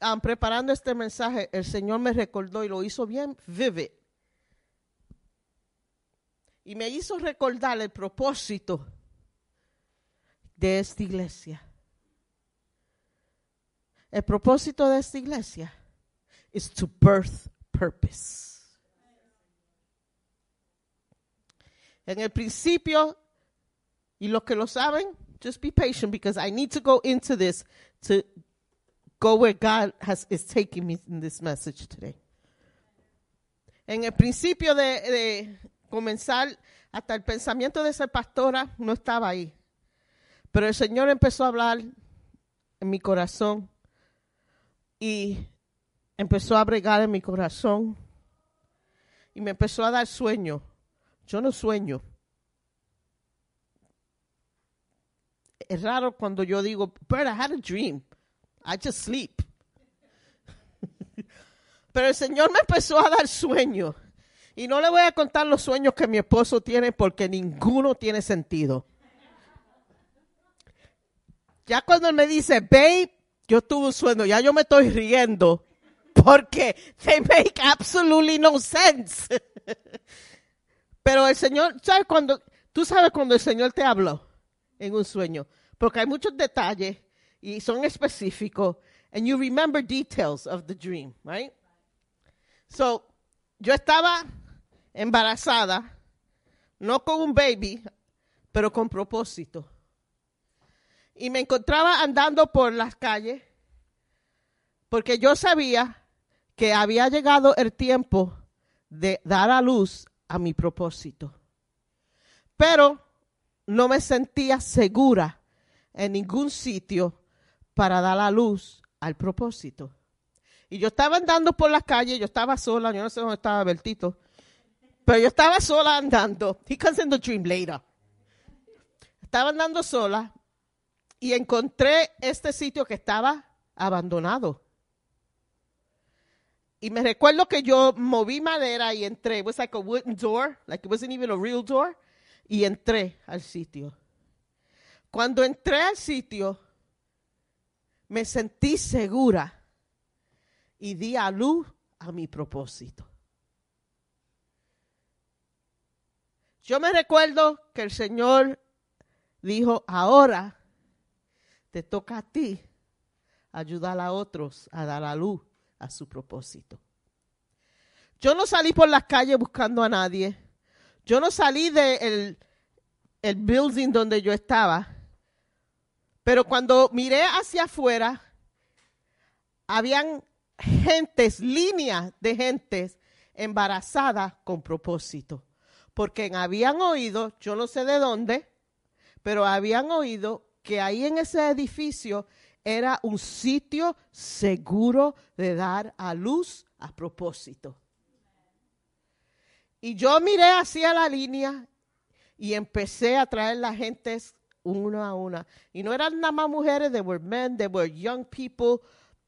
ah, preparando este mensaje, el Señor me recordó y lo hizo bien vivid. Y me hizo recordar el propósito de esta iglesia. El propósito de esta iglesia is to birth purpose. En el principio, y los que lo saben, just be patient because I need to go into this to go where God has is taking me in this message today. En el principio de, de comenzar, hasta el pensamiento de ser pastora no estaba ahí. Pero el Señor empezó a hablar en mi corazón y empezó a bregar en mi corazón y me empezó a dar sueño. Yo no sueño. Es raro cuando yo digo, but I had a dream. I just sleep. Pero el Señor me empezó a dar sueño. Y no le voy a contar los sueños que mi esposo tiene porque ninguno tiene sentido. Ya cuando él me dice, babe, yo tuve un sueño, ya yo me estoy riendo porque they make absolutely no sense. Pero el Señor, ¿sabes cuando? Tú sabes cuando el Señor te habló en un sueño, porque hay muchos detalles y son específicos, and you remember details of the dream, right? So, yo estaba embarazada, no con un baby, pero con propósito. Y me encontraba andando por las calles porque yo sabía que había llegado el tiempo de dar a luz a mi propósito. Pero no me sentía segura en ningún sitio para dar a luz al propósito. Y yo estaba andando por las calles, yo estaba sola, yo no sé dónde estaba Bertito, pero yo estaba sola andando. He comes in dream later. Estaba andando sola y encontré este sitio que estaba abandonado. Y me recuerdo que yo moví madera y entré. It was like a wooden door, like it wasn't even a real door. Y entré al sitio. Cuando entré al sitio, me sentí segura y di a luz a mi propósito. Yo me recuerdo que el Señor dijo, ahora te toca a ti ayudar a otros a dar la luz a su propósito. Yo no salí por las calles buscando a nadie. Yo no salí del de el building donde yo estaba. Pero cuando miré hacia afuera, habían gentes, líneas de gentes embarazadas con propósito. Porque habían oído, yo no sé de dónde, pero habían oído que ahí en ese edificio era un sitio seguro de dar a luz a propósito. Y yo miré hacia la línea y empecé a traer la gente una a una. Y no eran nada más mujeres, they were men, they were young people,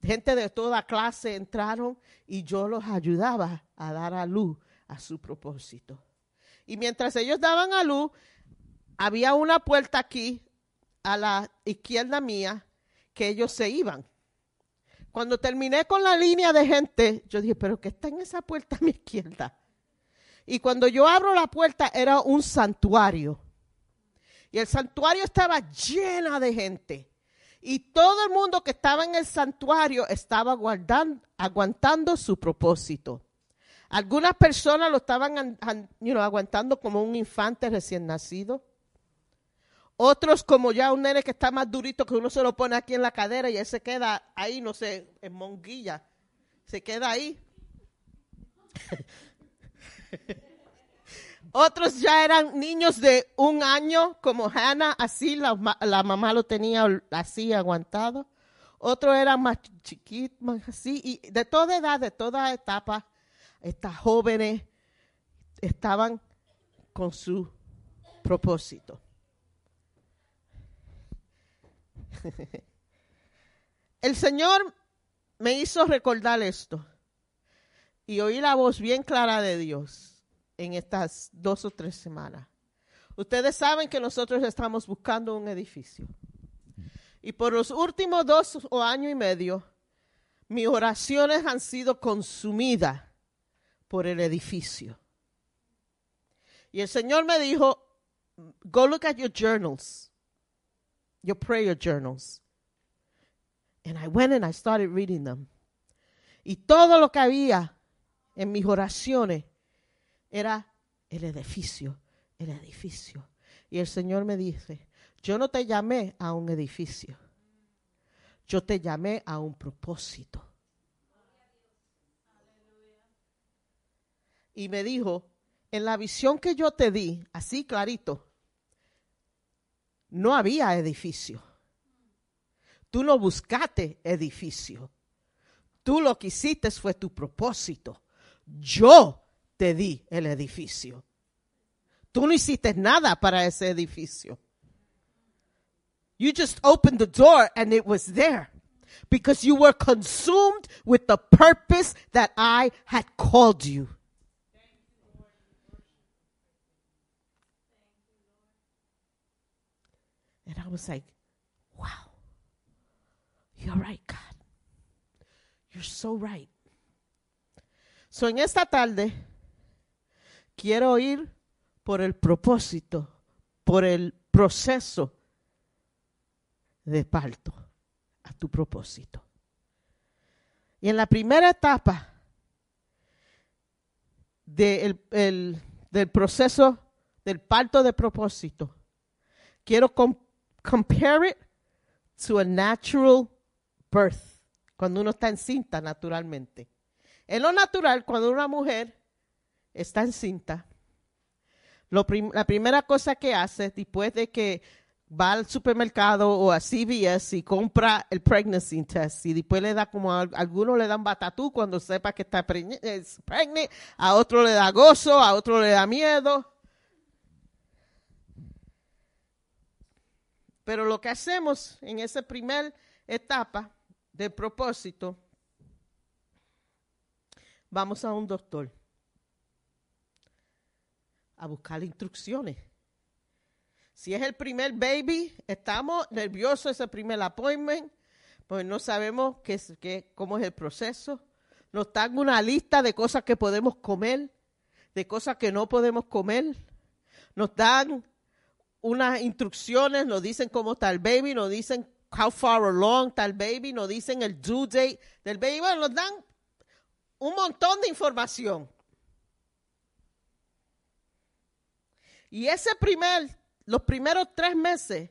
gente de toda clase entraron y yo los ayudaba a dar a luz a su propósito. Y mientras ellos daban a luz, había una puerta aquí a la izquierda mía que ellos se iban. Cuando terminé con la línea de gente, yo dije, pero ¿qué está en esa puerta a mi izquierda? Y cuando yo abro la puerta era un santuario. Y el santuario estaba llena de gente. Y todo el mundo que estaba en el santuario estaba aguantando su propósito. Algunas personas lo estaban aguantando como un infante recién nacido. Otros como ya un nene que está más durito que uno se lo pone aquí en la cadera y él se queda ahí, no sé, en monguilla. Se queda ahí. Otros ya eran niños de un año, como Hannah, así la, la mamá lo tenía así aguantado. Otros eran más chiquitos, más así, y de toda edad, de toda etapa, estas jóvenes estaban con su propósito. El Señor me hizo recordar esto y oí la voz bien clara de Dios en estas dos o tres semanas. Ustedes saben que nosotros estamos buscando un edificio. Y por los últimos dos o año y medio, mis oraciones han sido consumidas por el edificio. Y el Señor me dijo, go look at your journals, your prayer journals. And I went and I started reading them. Y todo lo que había en mis oraciones era el edificio, el edificio. Y el Señor me dice, yo no te llamé a un edificio, yo te llamé a un propósito. Y me dijo, en la visión que yo te di, así clarito, no había edificio. Tú no buscaste edificio. Tú lo que hiciste fue tu propósito. Yo te di el edificio. Tú no hiciste nada para ese edificio. You just opened the door and it was there because you were consumed with the purpose that I had called you. And I was like, wow, you're right, God. You're so right. So en esta tarde quiero ir por el propósito, por el proceso de parto a tu propósito. Y en la primera etapa de el- del proceso del parto de propósito, quiero com- compare it to a natural birth, cuando uno está encinta naturalmente. En lo natural, cuando una mujer está encinta, lo prim- la primera cosa que hace después de que va al supermercado o a CVS y compra el pregnancy test y después le da como a algunos le dan batatú cuando sepa que está es pregnant, a otro le da gozo, a otro le da miedo. Pero lo que hacemos en esa primera etapa del propósito, vamos a un doctor a buscar instrucciones. Si es el primer baby, estamos nerviosos ese primer appointment, pues no sabemos qué es, qué, cómo es el proceso. Nos dan una lista de cosas que podemos comer, de cosas que no podemos comer. Nos dan unas instrucciones, nos dicen cómo está el baby, nos dicen how far along está el baby, nos dicen el due date del baby. Bueno, nos dan un montón de información. Y ese primer, los primeros tres meses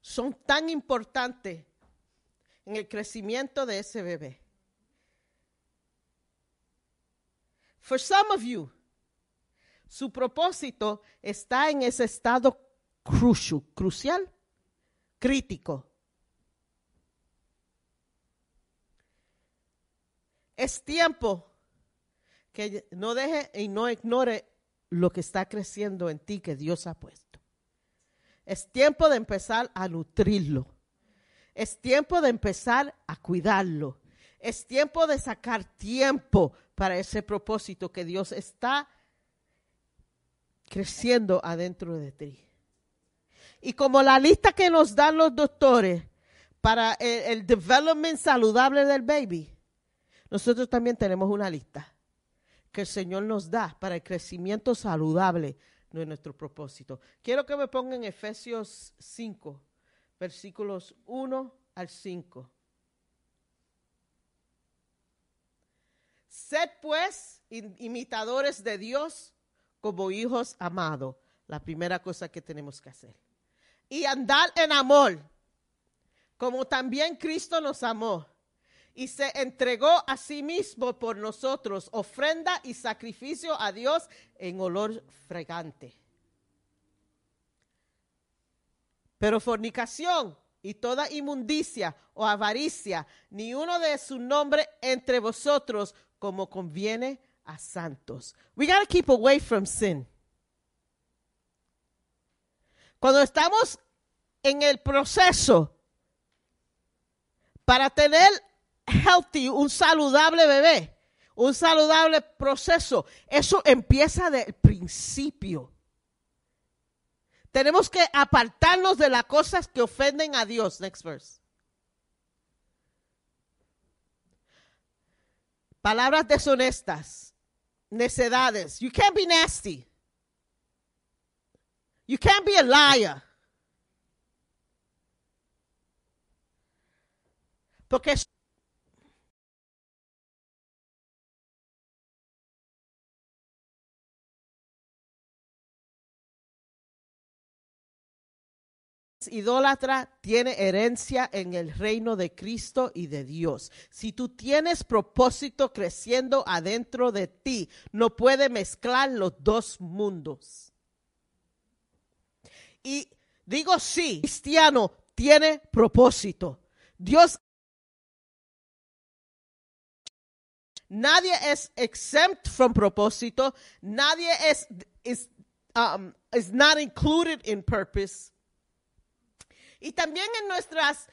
son tan importantes en el crecimiento de ese bebé. For some of you, su propósito está en ese estado crucial, crucial, crítico. Es tiempo que no deje y no ignore lo que está creciendo en ti que Dios ha puesto. Es tiempo de empezar a nutrirlo. Es tiempo de empezar a cuidarlo. Es tiempo de sacar tiempo para ese propósito que Dios está creciendo adentro de ti. Y como la lista que nos dan los doctores para el, el development saludable del baby, nosotros también tenemos una lista que el Señor nos da para el crecimiento saludable de nuestro propósito. Quiero que me pongan Efesios 5, versículos 1 al 5. Sed pues im- imitadores de Dios como hijos amados. La primera cosa que tenemos que hacer. Y andar en amor, como también Cristo nos amó y se entregó a sí mismo por nosotros, ofrenda y sacrificio a Dios en olor fragante. Pero fornicación y toda inmundicia o avaricia, ni uno de su nombre entre vosotros como conviene a santos. We gotta keep away from sin. Cuando estamos en el proceso para tener healthy, un saludable bebé, un saludable proceso, eso empieza del principio. Tenemos que apartarnos de las cosas que ofenden a Dios. Next verse. Palabras deshonestas, necedades. You can't be nasty. You can't be a liar. Porque es- idólatra tiene herencia en el reino de Cristo y de Dios. Si tú tienes propósito creciendo adentro de ti, no puede mezclar los dos mundos. Y digo sí, cristiano tiene propósito. Dios Nadie es exempt from propósito. Nadie es is, um, is not included in purpose. Y también en nuestras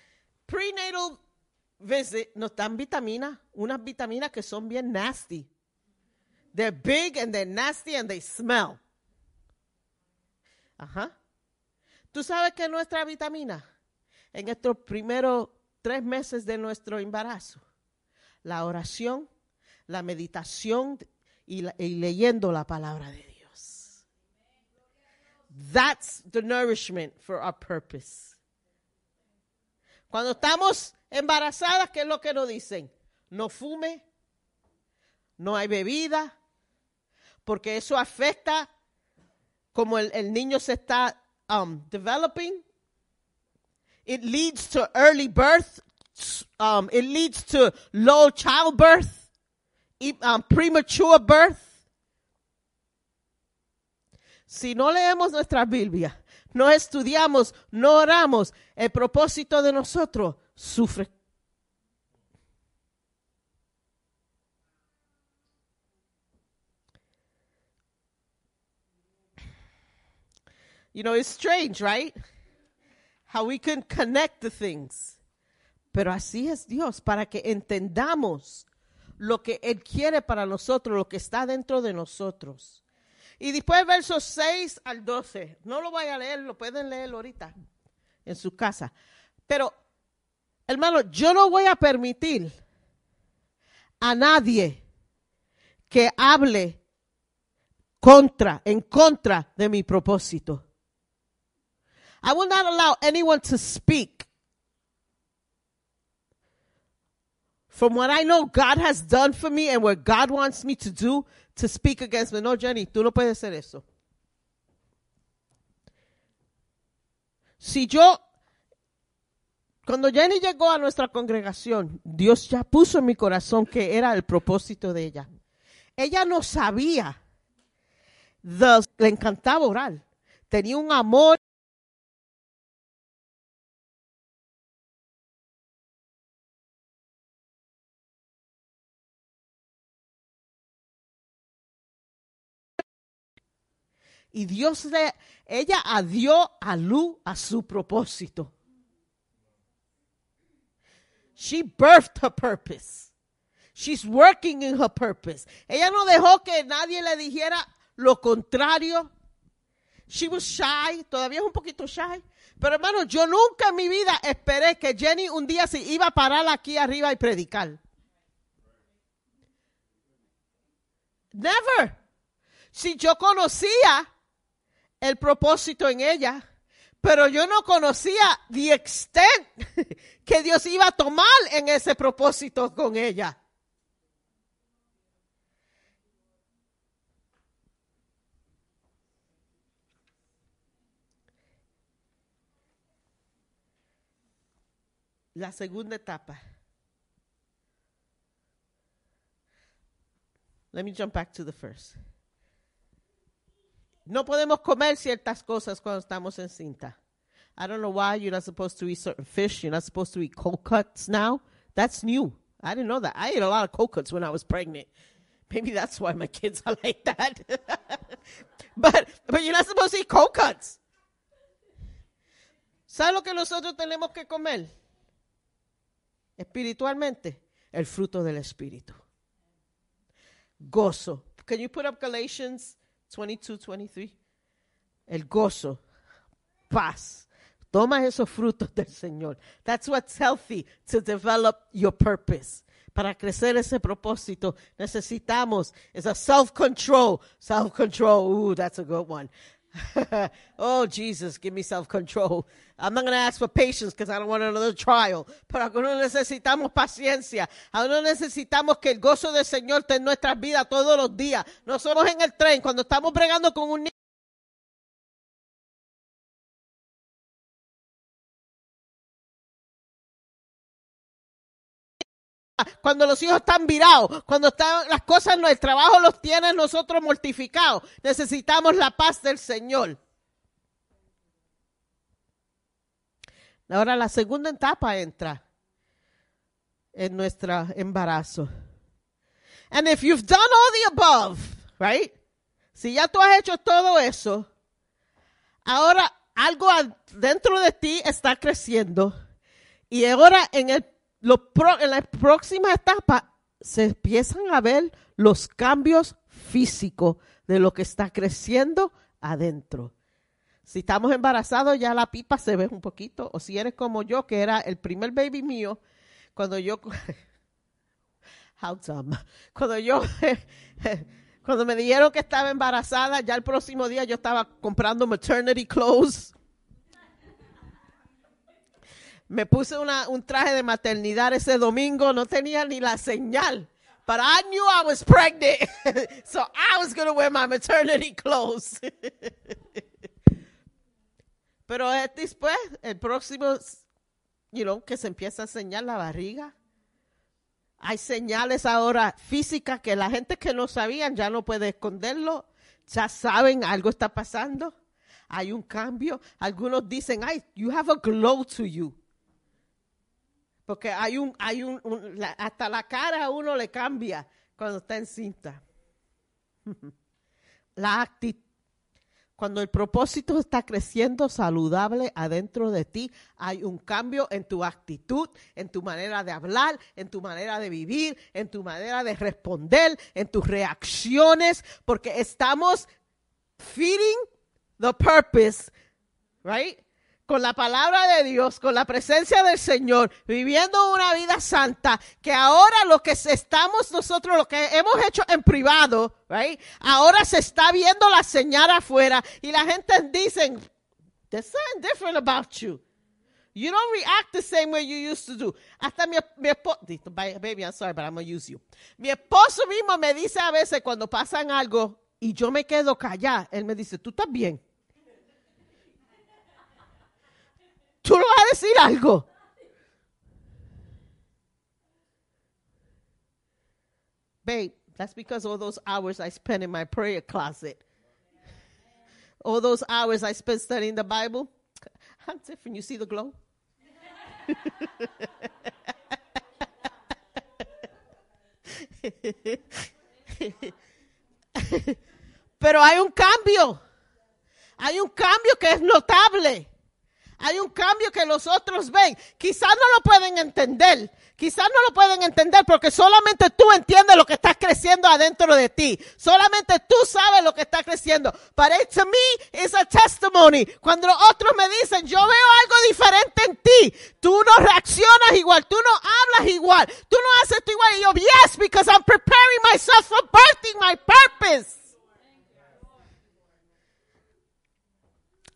prenatal visit nos dan vitaminas, unas vitaminas que son bien nasty. They're big and they're nasty and they smell. Ajá. ¿Tú sabes qué es nuestra vitamina? En estos primeros tres meses de nuestro embarazo. La oración, la meditación y, leyendo la palabra de Dios. That's the nourishment for our purpose. Cuando estamos embarazadas, ¿qué es lo que nos dicen? No fume, no hay bebida, porque eso afecta como el niño se está um, developing. It leads to early birth. Um, it leads to low childbirth, um, premature birth. Si no leemos nuestra Biblia, no estudiamos, no oramos, el propósito de nosotros sufre. You know, it's strange, right? How we can connect the things. Pero así es Dios, para que entendamos lo que Él quiere para nosotros, lo que está dentro de nosotros. Y después versos 6 al 12. No lo voy a leer, lo pueden leer ahorita en su casa. Pero, hermano, yo no voy a permitir a nadie que hable contra, en contra de mi propósito. I will not allow anyone to speak from what I know God has done for me and what God wants me to do to speak against me. No, Jenny, tú no puedes hacer eso. Si yo, cuando Jenny llegó a nuestra congregación, Dios ya puso en mi corazón que era el propósito de ella. Ella no sabía, the- le encantaba orar, tenía un amor Y Dios le, ella dio a luz a su propósito. She birthed her purpose. She's working in her purpose. Ella no dejó que nadie le dijera lo contrario. She was shy, todavía es un poquito shy. Pero hermano, yo nunca en mi vida esperé que Jenny un día se iba a parar aquí arriba y predicar. Never. Si yo conocía el propósito en ella, pero yo no conocía the extent que Dios iba a tomar en ese propósito con ella. La segunda etapa. Let me jump back to the first. No podemos comer ciertas cosas cuando estamos en cinta. I don't know why you're not supposed to eat certain fish. You're not supposed to eat cold cuts now. That's new. I didn't know that. I ate a lot of cold cuts when I was pregnant. Maybe that's why my kids are like that. but but you're not supposed to eat cold cuts. ¿Sabe lo que nosotros tenemos que comer? Espiritualmente, el fruto del espíritu. Gozo. Can you put up Galatians 22, 23? El gozo, paz. Toma esos frutos del Señor. That's what's healthy to develop your purpose. Para crecer ese propósito necesitamos is a self-control. Self-control. Ooh, that's a good one. oh, Jesus, give me self-control. I'm not going to ask for patience because I don't want another trial. Pero algunos necesitamos paciencia. Algunos necesitamos que el gozo del Señor esté en nuestras vidas todos los días. No somos en el tren. Cuando estamos bregando con un niño. Cuando los hijos están virados, cuando están las cosas, el trabajo los tiene nosotros mortificados. Necesitamos la paz del Señor. Ahora la segunda etapa entra en nuestro embarazo. And if you've done all the above, right? Si ya tú has hecho todo eso, ahora algo dentro de ti está creciendo y ahora en, el, en la próxima etapa se empiezan a ver los cambios físicos de lo que está creciendo adentro. Si estamos embarazados, ya la pipa se ve un poquito. O si eres como yo, que era el primer baby mío, cuando yo. How. Cuando yo Cuando me dijeron que estaba embarazada, ya el próximo día yo estaba comprando maternity clothes. Me puse una, un traje de maternidad ese domingo, no tenía ni la señal. But I knew I was pregnant, so I was going to wear my maternity clothes. Pero después, el próximo, you know, que se empieza a enseñar la barriga. Hay señales ahora físicas que la gente que no sabían ya no puede esconderlo. Ya saben, algo está pasando. Hay un cambio. Algunos dicen, ay, you have a glow to you. Porque hay un, hay un, un la, hasta la cara a uno le cambia cuando está en cinta. La actitud. Cuando el propósito está creciendo saludable adentro de ti, hay un cambio en tu actitud, en tu manera de hablar, en tu manera de vivir, en tu manera de responder, en tus reacciones, porque estamos feeding the purpose, right? Con la palabra de Dios, con la presencia del Señor, viviendo una vida santa, que ahora lo que estamos nosotros, lo que hemos hecho en privado, right? Ahora se está viendo la señal afuera y la gente dice, there's something different about you. You don't react the same way you used to do. Hasta mi, mi esposo, baby, I'm sorry, but I'm to use you. Mi esposo mismo me dice a veces cuando pasan algo y yo me quedo callada, él me dice, ¿tú estás bien? ¿Tú vas a decir algo? Babe, that's because all those hours I spent in my prayer closet. All those hours I spent studying the Bible. I'm different. You see the glow? Pero hay un cambio. Hay un cambio que es notable. Hay un cambio que los otros ven. Quizás no lo pueden entender. Quizás no lo pueden entender porque solamente tú entiendes lo que está creciendo adentro de ti. Solamente tú sabes lo que está creciendo. But it, to me is a testimony. Cuando los otros me dicen, yo veo algo diferente en ti. Tú no reaccionas igual. Tú no hablas igual. Tú no haces esto igual. Y yo, yes, because I'm preparing myself for birthing my purpose.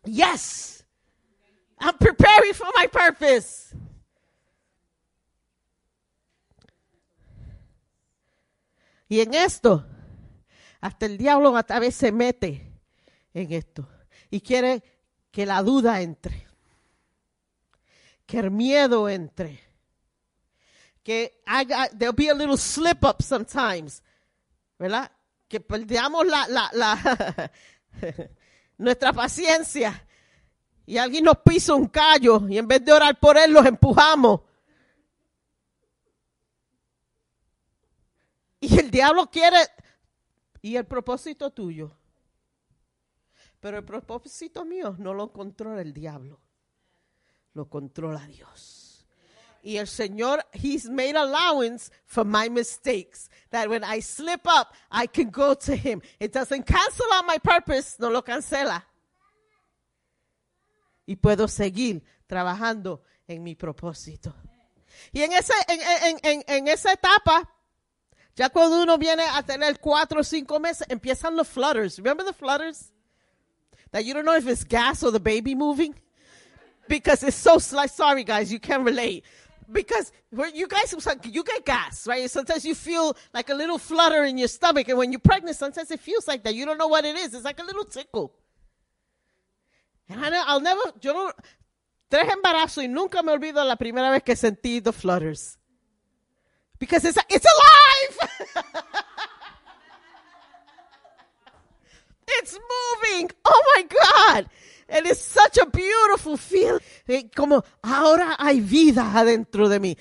Yes. I'm preparing for my purpose. Y en esto, hasta el diablo a veces se mete en esto y quiere que la duda entre, que el miedo entre, que haga, there'll be a little slip up sometimes, ¿verdad? Que perdamos la, la, la nuestra paciencia y alguien nos pisa un callo y en vez de orar por él los empujamos. Y el diablo quiere, y el propósito tuyo. Pero el propósito mío no lo controla el diablo, lo controla Dios. Y el Señor, He's made allowance for my mistakes. That when I slip up, I can go to Him. It doesn't cancel out my purpose, no lo cancela y puedo seguir trabajando en mi propósito. Y en, ese, en, en, en, esa etapa, ya cuando uno viene a tener cuatro o cinco meses, empiezan los flutters. Remember the flutters? That you don't know if it's gas or the baby moving? Because it's so slight. sorry guys, you can't relate. Because you guys, you get gas, right? Sometimes you feel like a little flutter in your stomach. And when you're pregnant, sometimes it feels like that. You don't know what it is. It's like a little tickle. I, I'll never, yo no, tres embarazos y nunca me olvido la primera vez que sentí the flutters. Because it's, it's alive! it's moving! Oh my God! And it's such a beautiful feeling. Como ahora hay vida adentro de mí.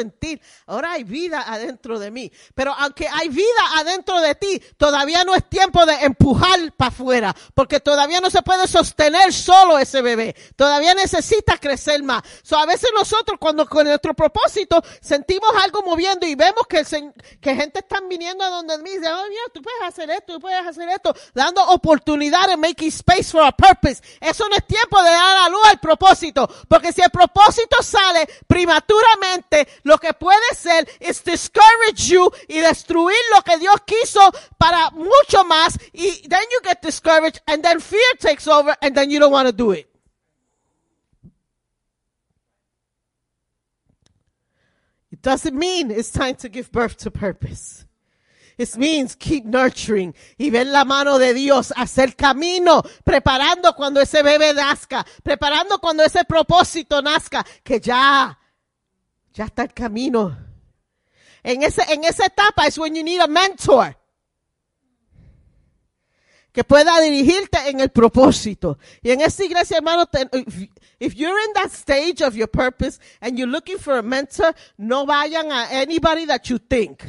Sentir. Ahora hay vida adentro de mí. Pero aunque hay vida adentro de ti, todavía no es tiempo de empujar para afuera. Porque todavía no se puede sostener solo ese bebé. Todavía necesita crecer más. So, a veces nosotros cuando con nuestro propósito sentimos algo moviendo y vemos que, el, que gente está viniendo a donde mí dice, oh, mira, tú puedes hacer esto, tú puedes hacer esto. Dando oportunidades, making space for a purpose. Eso no es tiempo de dar a luz al propósito. Porque si el propósito sale prematuramente, lo que puede ser es discourage you y destruir lo que Dios quiso para mucho más. Y then you get discouraged and then fear takes over and then you don't want to do it. It doesn't mean it's time to give birth to purpose. It means keep nurturing y ver la mano de Dios, hacer camino, preparando cuando ese bebé nazca, preparando cuando ese propósito nazca, que ya, ya está el camino. En, ese, en esa etapa es when you need a mentor que pueda dirigirte en el propósito. Y en esta iglesia, hermano, if, you're in that stage of your purpose and you're looking for a mentor, no vayan a anybody that you think.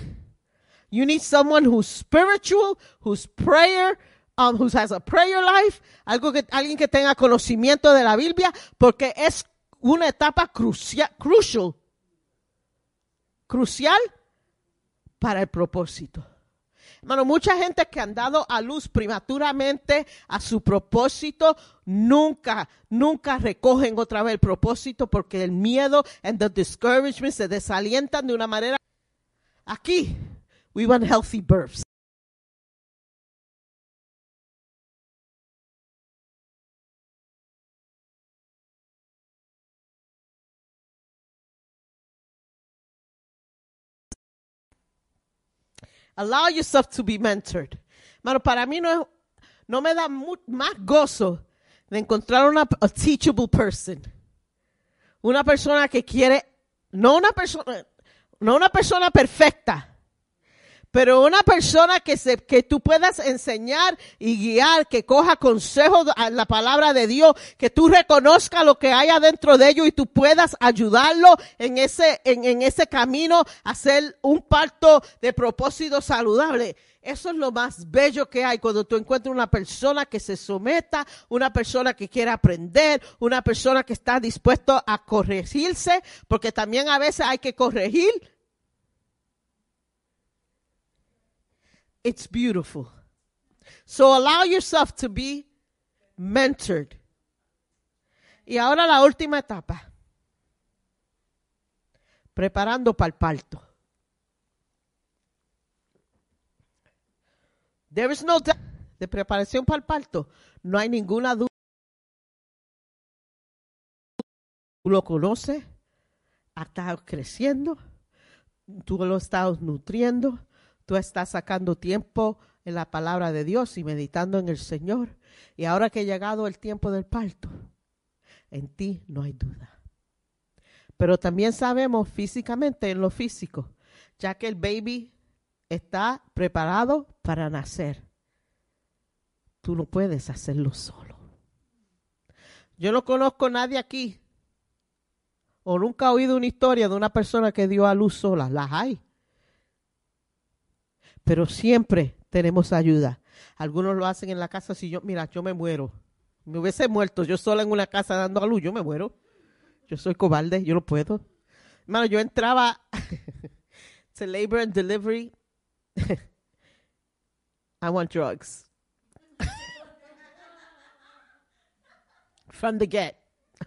You need someone who's spiritual, who's prayer, um, who has a prayer life, algo que, alguien que tenga conocimiento de la Biblia, porque es una etapa crucial, crucial, crucial para el propósito. Hermano, mucha gente que han dado a luz prematuramente a su propósito, nunca, nunca recogen otra vez el propósito porque el miedo and the discouragement se desalientan de una manera. Aquí, we want healthy births. Allow yourself to be mentored. Mano, para mí no, es- no me da más gozo de encontrar una a teachable person. Una persona que quiere, no una persona, no una persona perfecta, pero una persona que se, que tú puedas enseñar y guiar, que coja consejos a la palabra de Dios, que tú reconozcas lo que hay adentro de ellos y tú puedas ayudarlo en ese, en, en ese camino a hacer un parto de propósito saludable. Eso es lo más bello que hay cuando tú encuentras una persona que se someta, una persona que quiere aprender, una persona que está dispuesto a corregirse, porque también a veces hay que corregir It's beautiful. So allow yourself to be mentored. Y ahora la última etapa. Preparando para el parto. There is no. De preparación para el parto. No hay ninguna duda. Tú lo conoces. Ha estado creciendo. Tú lo estás nutriendo tú estás sacando tiempo en la palabra de Dios y meditando en el Señor. Y ahora que ha llegado el tiempo del parto, en ti no hay duda. Pero también sabemos físicamente en lo físico, ya que el baby está preparado para nacer. Tú no puedes hacerlo solo. Yo no conozco a nadie aquí o nunca he oído una historia de una persona que dio a luz sola. Las hay pero siempre tenemos ayuda. Algunos lo hacen en la casa. Si yo, mira, yo me muero. Me hubiese muerto yo sola en una casa dando a luz, yo me muero. Yo soy cobarde, yo no puedo. Hermano, yo entraba to labor and delivery. I want drugs. From the get.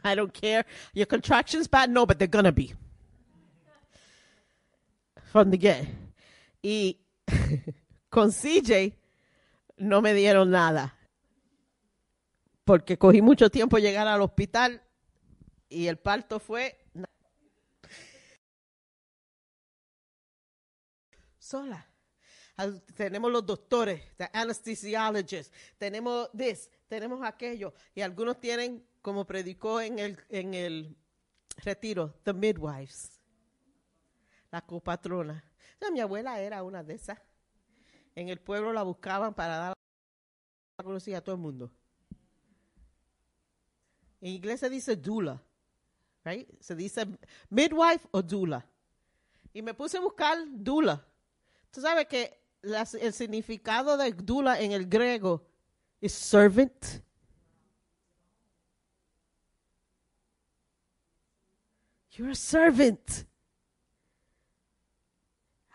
I don't care. Your contractions bad? No, but they're gonna be. From the get. Y con CJ no me dieron nada. Porque cogí mucho tiempo llegar al hospital y el parto fue sola. Tenemos los doctores, the anesthesiologists, tenemos this, tenemos aquello, y algunos tienen, como predicó en el, en el retiro, the midwives, la copatrona. Mi abuela era una de esas. En el pueblo la buscaban para dar la conocía a todo el mundo. En inglés se dice doula, right? Se dice midwife o doula. Y me puse a buscar doula. Tú sabes que las- el significado de doula en el griego es servant. You're a servant.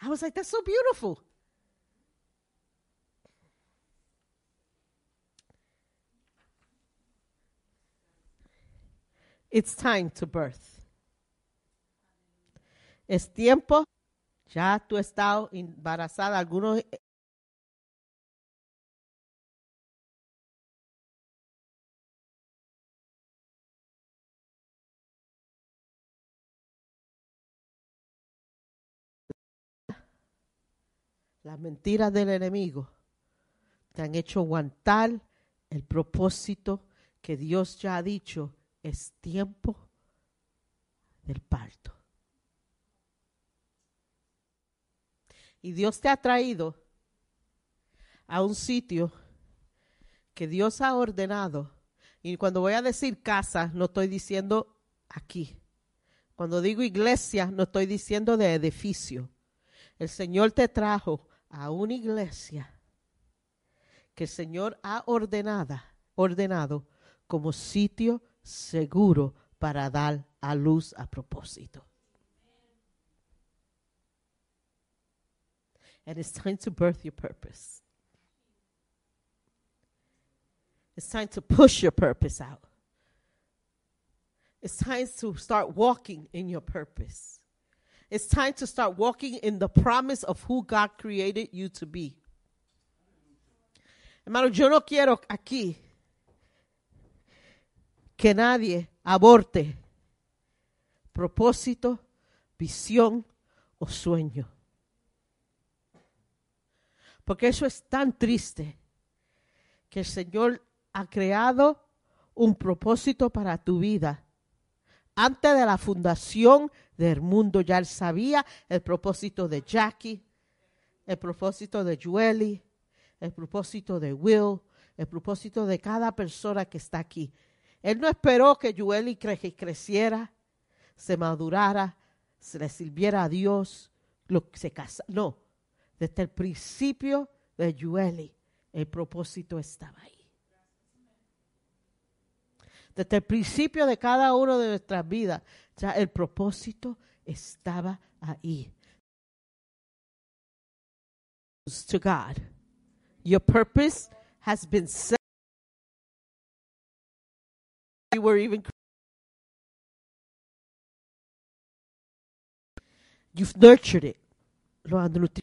I was like, that's so beautiful. It's time to birth. Es tiempo. Ya tú estado embarazada. Algunos las mentiras del enemigo te han hecho aguantar el propósito que Dios ya ha dicho es tiempo del parto. Y Dios te ha traído a un sitio que Dios ha ordenado. Y cuando voy a decir casa, no estoy diciendo aquí. Cuando digo iglesia, no estoy diciendo de edificio. El Señor te trajo a una iglesia que el Señor ha ordenada, ordenado como sitio seguro para dar a luz a propósito. And it's time to birth your purpose. It's time to push your purpose out. It's time to start walking in your purpose. It's time to start walking in the promise of who God created you to be. Hermano, yo no quiero aquí que nadie aborte propósito, visión o sueño. Porque eso es tan triste que el Señor ha creado un propósito para tu vida. Antes de la fundación del mundo ya él sabía el propósito de Jackie, el propósito de Jueli, el propósito de Will, el propósito de cada persona que está aquí. Él no esperó que Jueli cre creciera, se madurara, se le sirviera a Dios, lo, se casa. No, desde el principio de Jueli, el propósito estaba ahí. Desde el principio de cada uno de nuestras vidas, el propósito estaba ahí. To God. Your purpose has been set. You were even You've nurtured it. Lo han nutrido.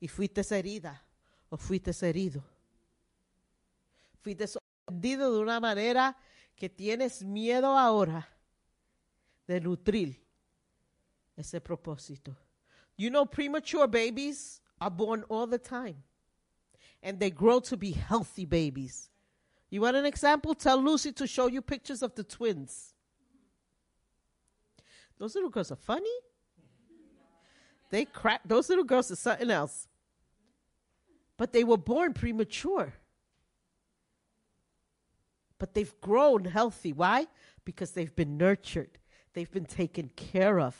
Y fuiste herida o fuiste herido. Fuiste sorprendido de una manera que tienes miedo ahora de nutrir ese propósito. You know, premature babies are born all the time and they grow to be healthy babies. You want an example? Tell Lucy to show you pictures of the twins. Those little girls are funny. They crack. Those little girls are something else. But they were born premature. But they've grown healthy. Why? Because they've been nurtured, they've been taken care of.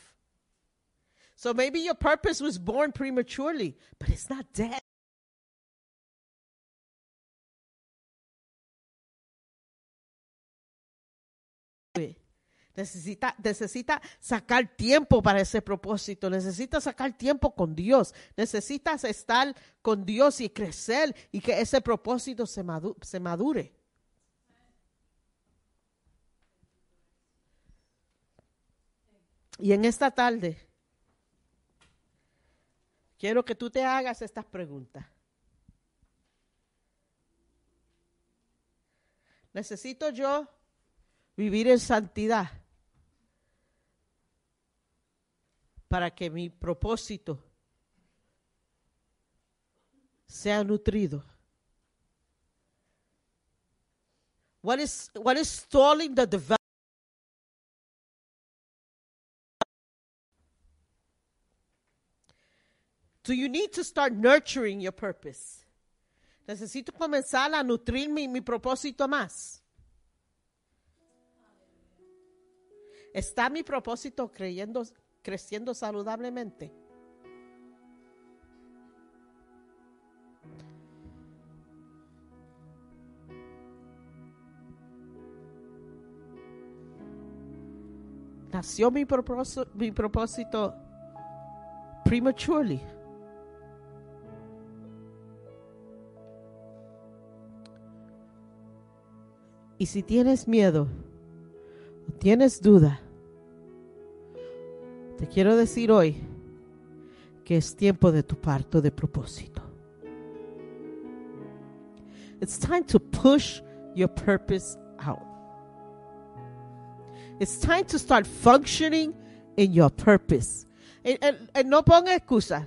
So maybe your purpose was born prematurely, but it's not dead. Necesita, necesita sacar tiempo para ese propósito, necesita sacar tiempo con Dios, necesitas estar con Dios y crecer y que ese propósito se, se madure. Y en esta tarde, quiero que tú te hagas estas preguntas. ¿Necesito yo vivir en santidad? Para que mi propósito sea nutrido. What is, what is stalling the development? Do you need to start nurturing your purpose? Necesito comenzar a nutrir mi, mi propósito más. ¿Está mi propósito creyendo, creciendo saludablemente? Nació mi propósito, mi propósito prematurely. Y si tienes miedo, tienes duda, te quiero decir hoy que es tiempo de tu parto de propósito. It's time to push your purpose out. It's time to start functioning in your purpose. No ponga excusas,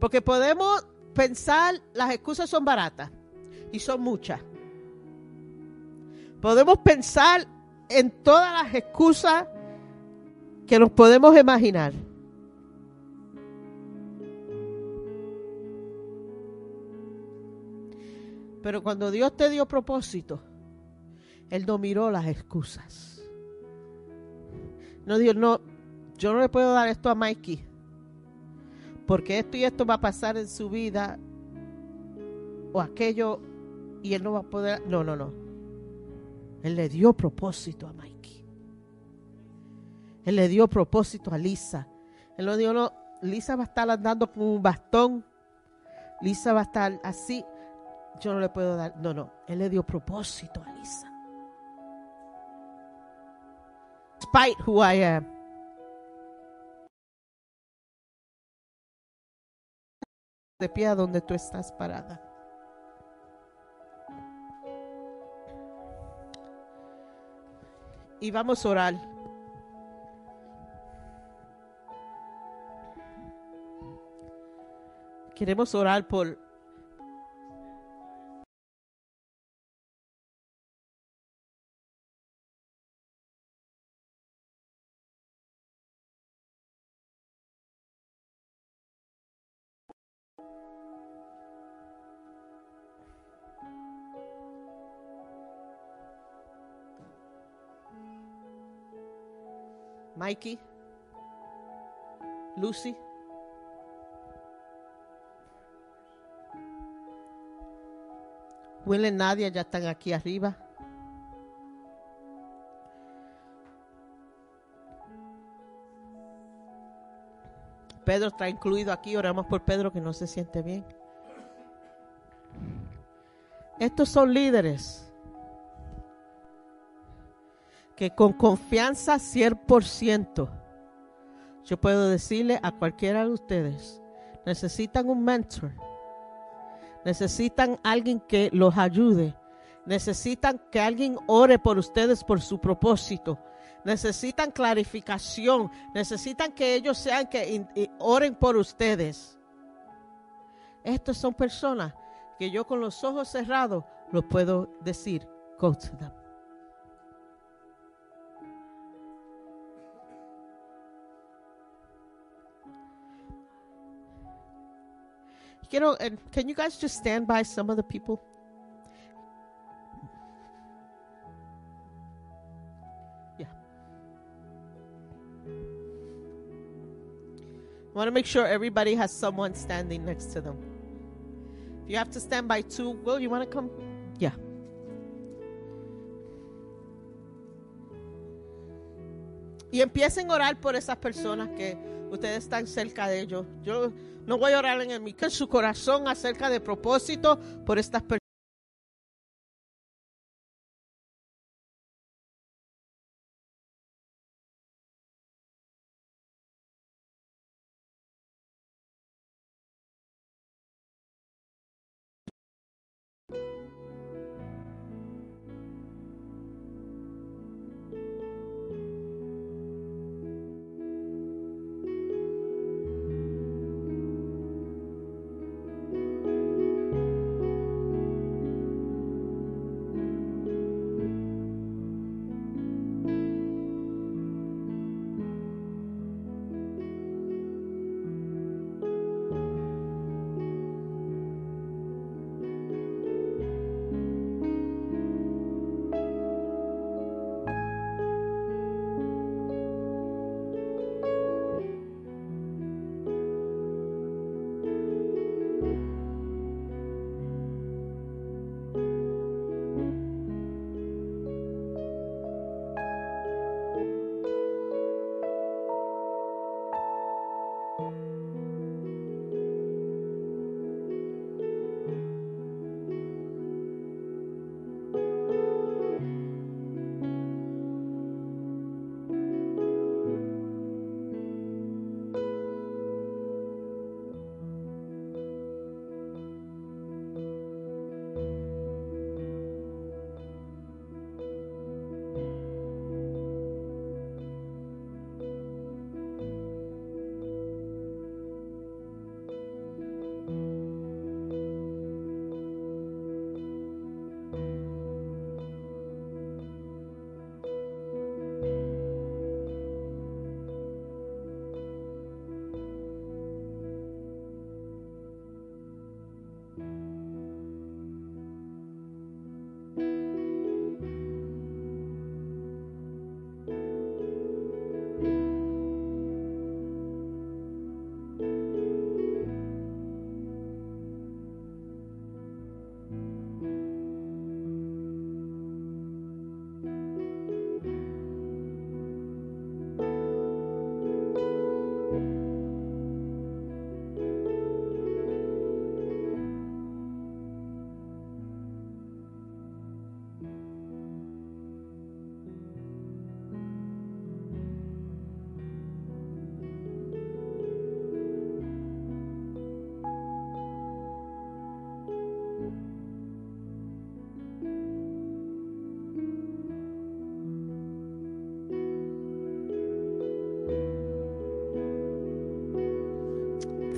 porque podemos pensar, las excusas son baratas y son muchas. Podemos pensar en todas las excusas que nos podemos imaginar. Pero cuando Dios te dio propósito, Él no miró las excusas. No dijo, no, yo no le puedo dar esto a Mikey, porque esto y esto va a pasar en su vida, o aquello, y él no va a poder. No, no, no. Él le dio propósito a Mikey. Él le dio propósito a Lisa. Él no dijo, no, Lisa va a estar andando con un bastón. Lisa va a estar así. Yo no le puedo dar. No, no. Él le dio propósito a Lisa. Despite who I am. De pie a donde tú estás parada. y vamos a orar. Queremos orar por Mikey, Lucy. Will y Nadia ya están aquí arriba. Pedro está incluido aquí. Oramos por Pedro que no se siente bien. Estos son líderes que con confianza 100% yo puedo decirle a cualquiera de ustedes, necesitan un mentor, necesitan alguien que los ayude, necesitan que alguien ore por ustedes por su propósito, necesitan clarificación, necesitan que ellos sean que oren por ustedes. Estas son personas que yo con los ojos cerrados los puedo decir, them. You know, and can you guys just stand by some of the people? Yeah. I want to make sure everybody has someone standing next to them. If you have to stand by two, Will, you want to come? Yeah. Y empiecen a orar por esas personas que ustedes están cerca de ellos. Yo no voy a orar en, el, en su corazón acerca de propósito por estas personas.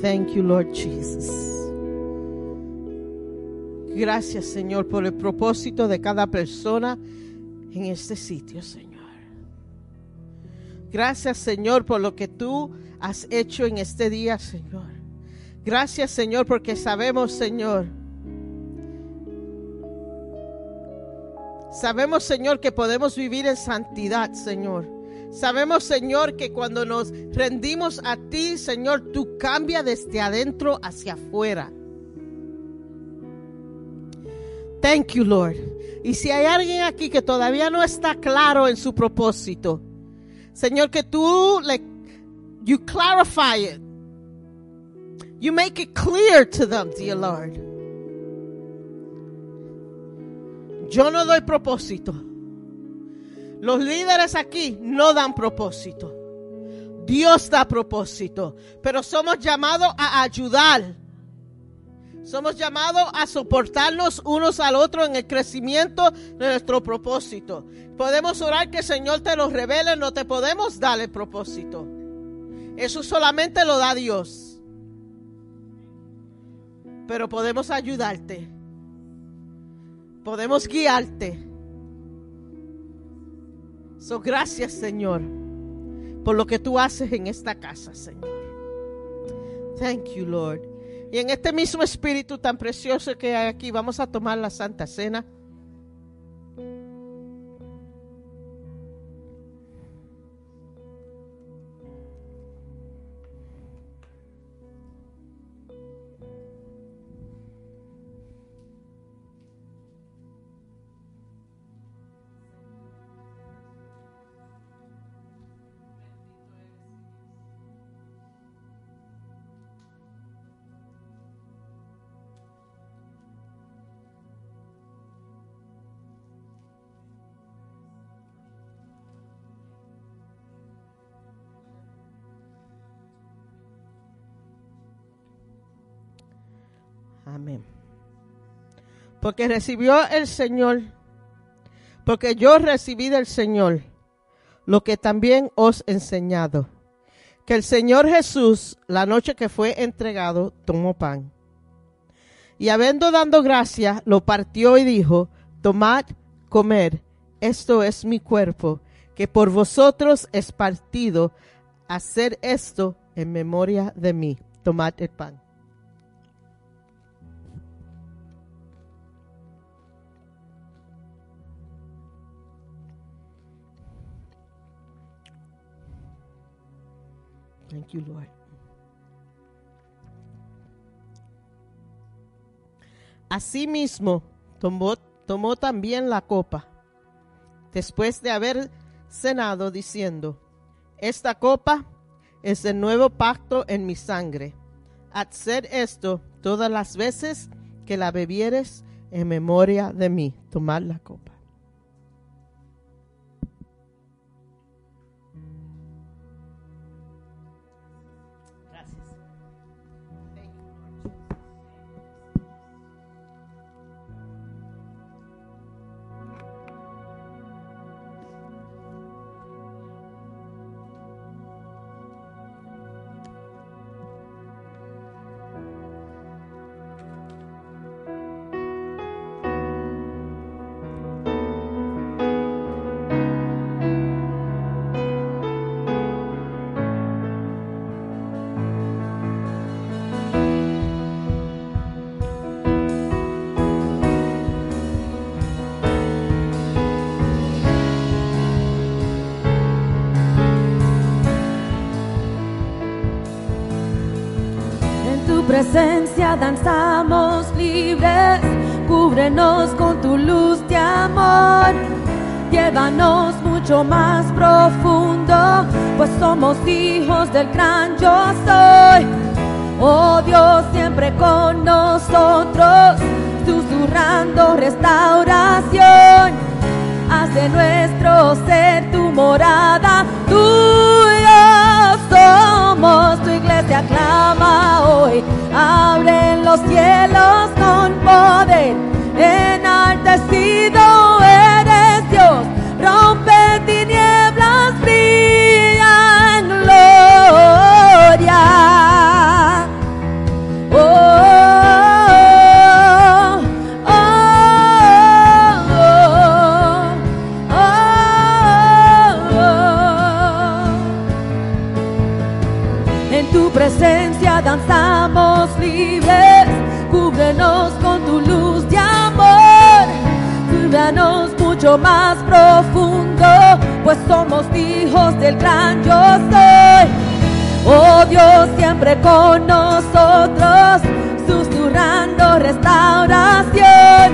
Thank you, Lord Jesus. Gracias, Señor, por el propósito de cada persona en este sitio, Señor. Gracias, Señor, por lo que tú has hecho en este día, Señor. Gracias, Señor, porque sabemos, Señor, Sabemos, Señor, que podemos vivir en santidad, Señor. Sabemos, Señor, que cuando nos rendimos a ti, Señor, tú cambias desde adentro hacia afuera. Thank you, Lord. Y si hay alguien aquí que todavía no está claro en su propósito, Señor, que tú le, you clarify it. You make it clear to them, dear Lord. Yo no doy propósito. Los líderes aquí no dan propósito. Dios da propósito. Pero somos llamados a ayudar. Somos llamados a soportarnos unos al otro en el crecimiento de nuestro propósito. Podemos orar que el Señor te lo revele, no te podemos dar el propósito. Eso solamente lo da Dios. Pero podemos ayudarte. Podemos guiarte. So, gracias, Señor, por lo que tú haces en esta casa, Señor. Thank you, Lord. Y en este mismo espíritu tan precioso que hay aquí, vamos a tomar la Santa Cena. Porque recibió el Señor, porque yo recibí del Señor lo que también os he enseñado. Que el Señor Jesús, la noche que fue entregado, tomó pan. Y habiendo dado gracias, lo partió y dijo, tomad, comer, esto es mi cuerpo, que por vosotros es partido, hacer esto en memoria de mí. Tomad el pan. Thank you, Lord. Asimismo, tomó, tomó también la copa, después de haber cenado, diciendo, esta copa es el nuevo pacto en mi sangre. Hacer esto todas las veces que la bebieres en memoria de mí. Tomar la copa. Cúbrenos con tu luz de amor. Llévanos mucho más profundo, pues somos hijos del gran yo soy. Oh Dios, siempre con nosotros, susurrando restauración. Haz de nuestro ser tu morada, tuya somos, tu iglesia clama hoy. Abren los cielos con poder, enaltecido eres Dios, rompe tinieblas, brilla Cúbrenos mucho más profundo, pues somos hijos del gran yo soy. Oh Dios, siempre con nosotros, susurrando restauración.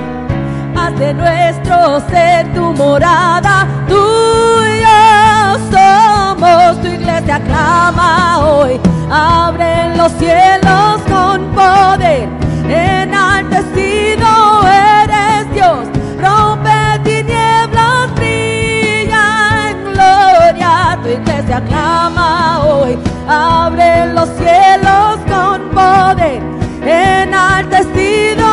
Haz de nuestro ser tu morada, tuya somos. Tu iglesia clama hoy, abre los cielos con poder. Enaltecido Tu iglesia clama hoy, abre los cielos con poder. Enaltecido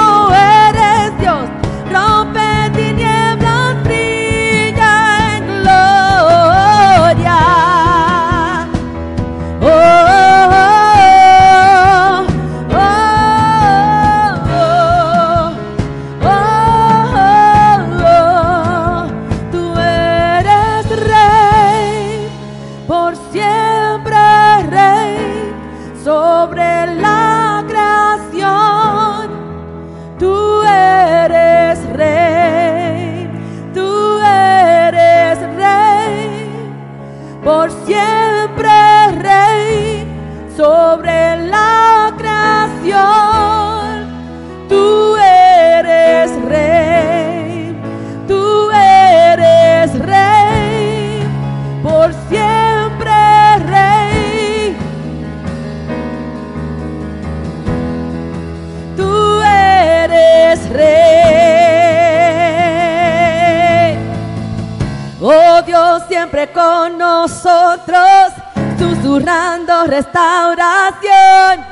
con nosotros, susurrando restauración.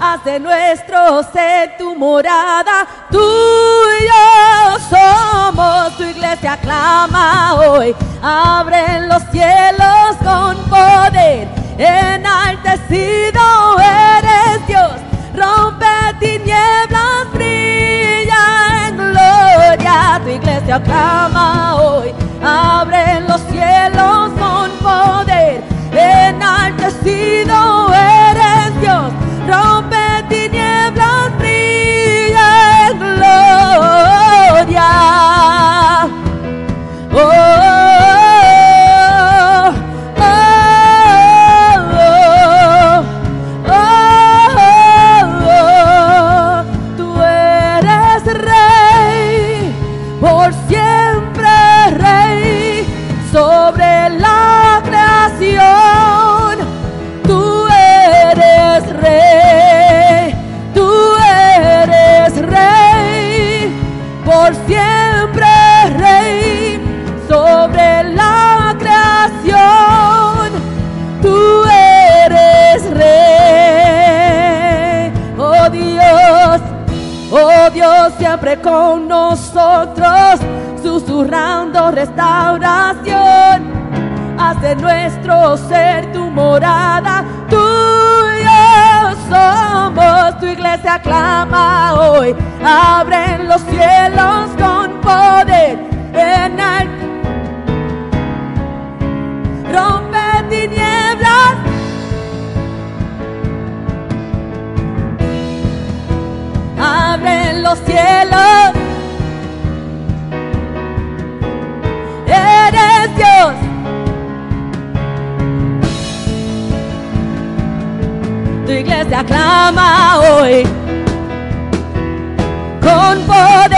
Hace nuestro ser tu morada, tú y yo somos. Tu iglesia clama hoy, abren los cielos con poder. Enaltecido eres Dios, rompe tinieblas, brilla en gloria. Tu iglesia clama hoy, abren los cielos con poder. Enaltecido eres Dios, rompe tinieblas, restauración. Hace nuestro ser tu morada, tuyo somos. Tu iglesia clama hoy, abren los cielos con poder. En rompe tinieblas. Abren los cielos. Tu iglesia clama hoy con poder.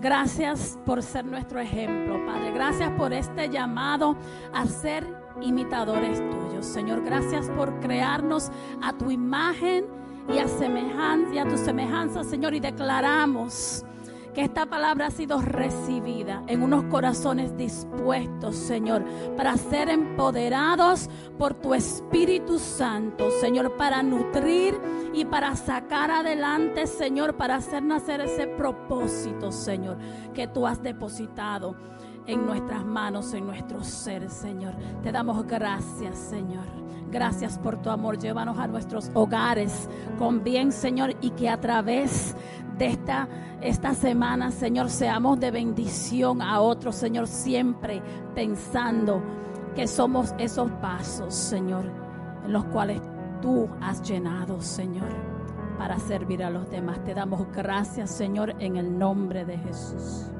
Gracias por ser nuestro ejemplo, Padre. Gracias por este llamado a ser imitadores tuyos. Señor, gracias por crearnos a tu imagen y a semejanza, y a tu semejanza, Señor, y declaramos que esta palabra ha sido recibida en unos corazones dispuestos, Señor, para ser empoderados por tu Espíritu Santo, Señor, para nutrir y para sacar adelante, Señor, para hacer nacer ese propósito, Señor, que tú has depositado en nuestras manos, en nuestro ser, Señor. Te damos gracias, Señor. Gracias por tu amor. Llévanos a nuestros hogares con bien, Señor, y que a través de esta, esta semana, Señor, seamos de bendición a otros, Señor, siempre pensando que somos esos pasos, Señor, en los cuales tú has llenado, Señor, para servir a los demás. Te damos gracias, Señor, en el nombre de Jesús.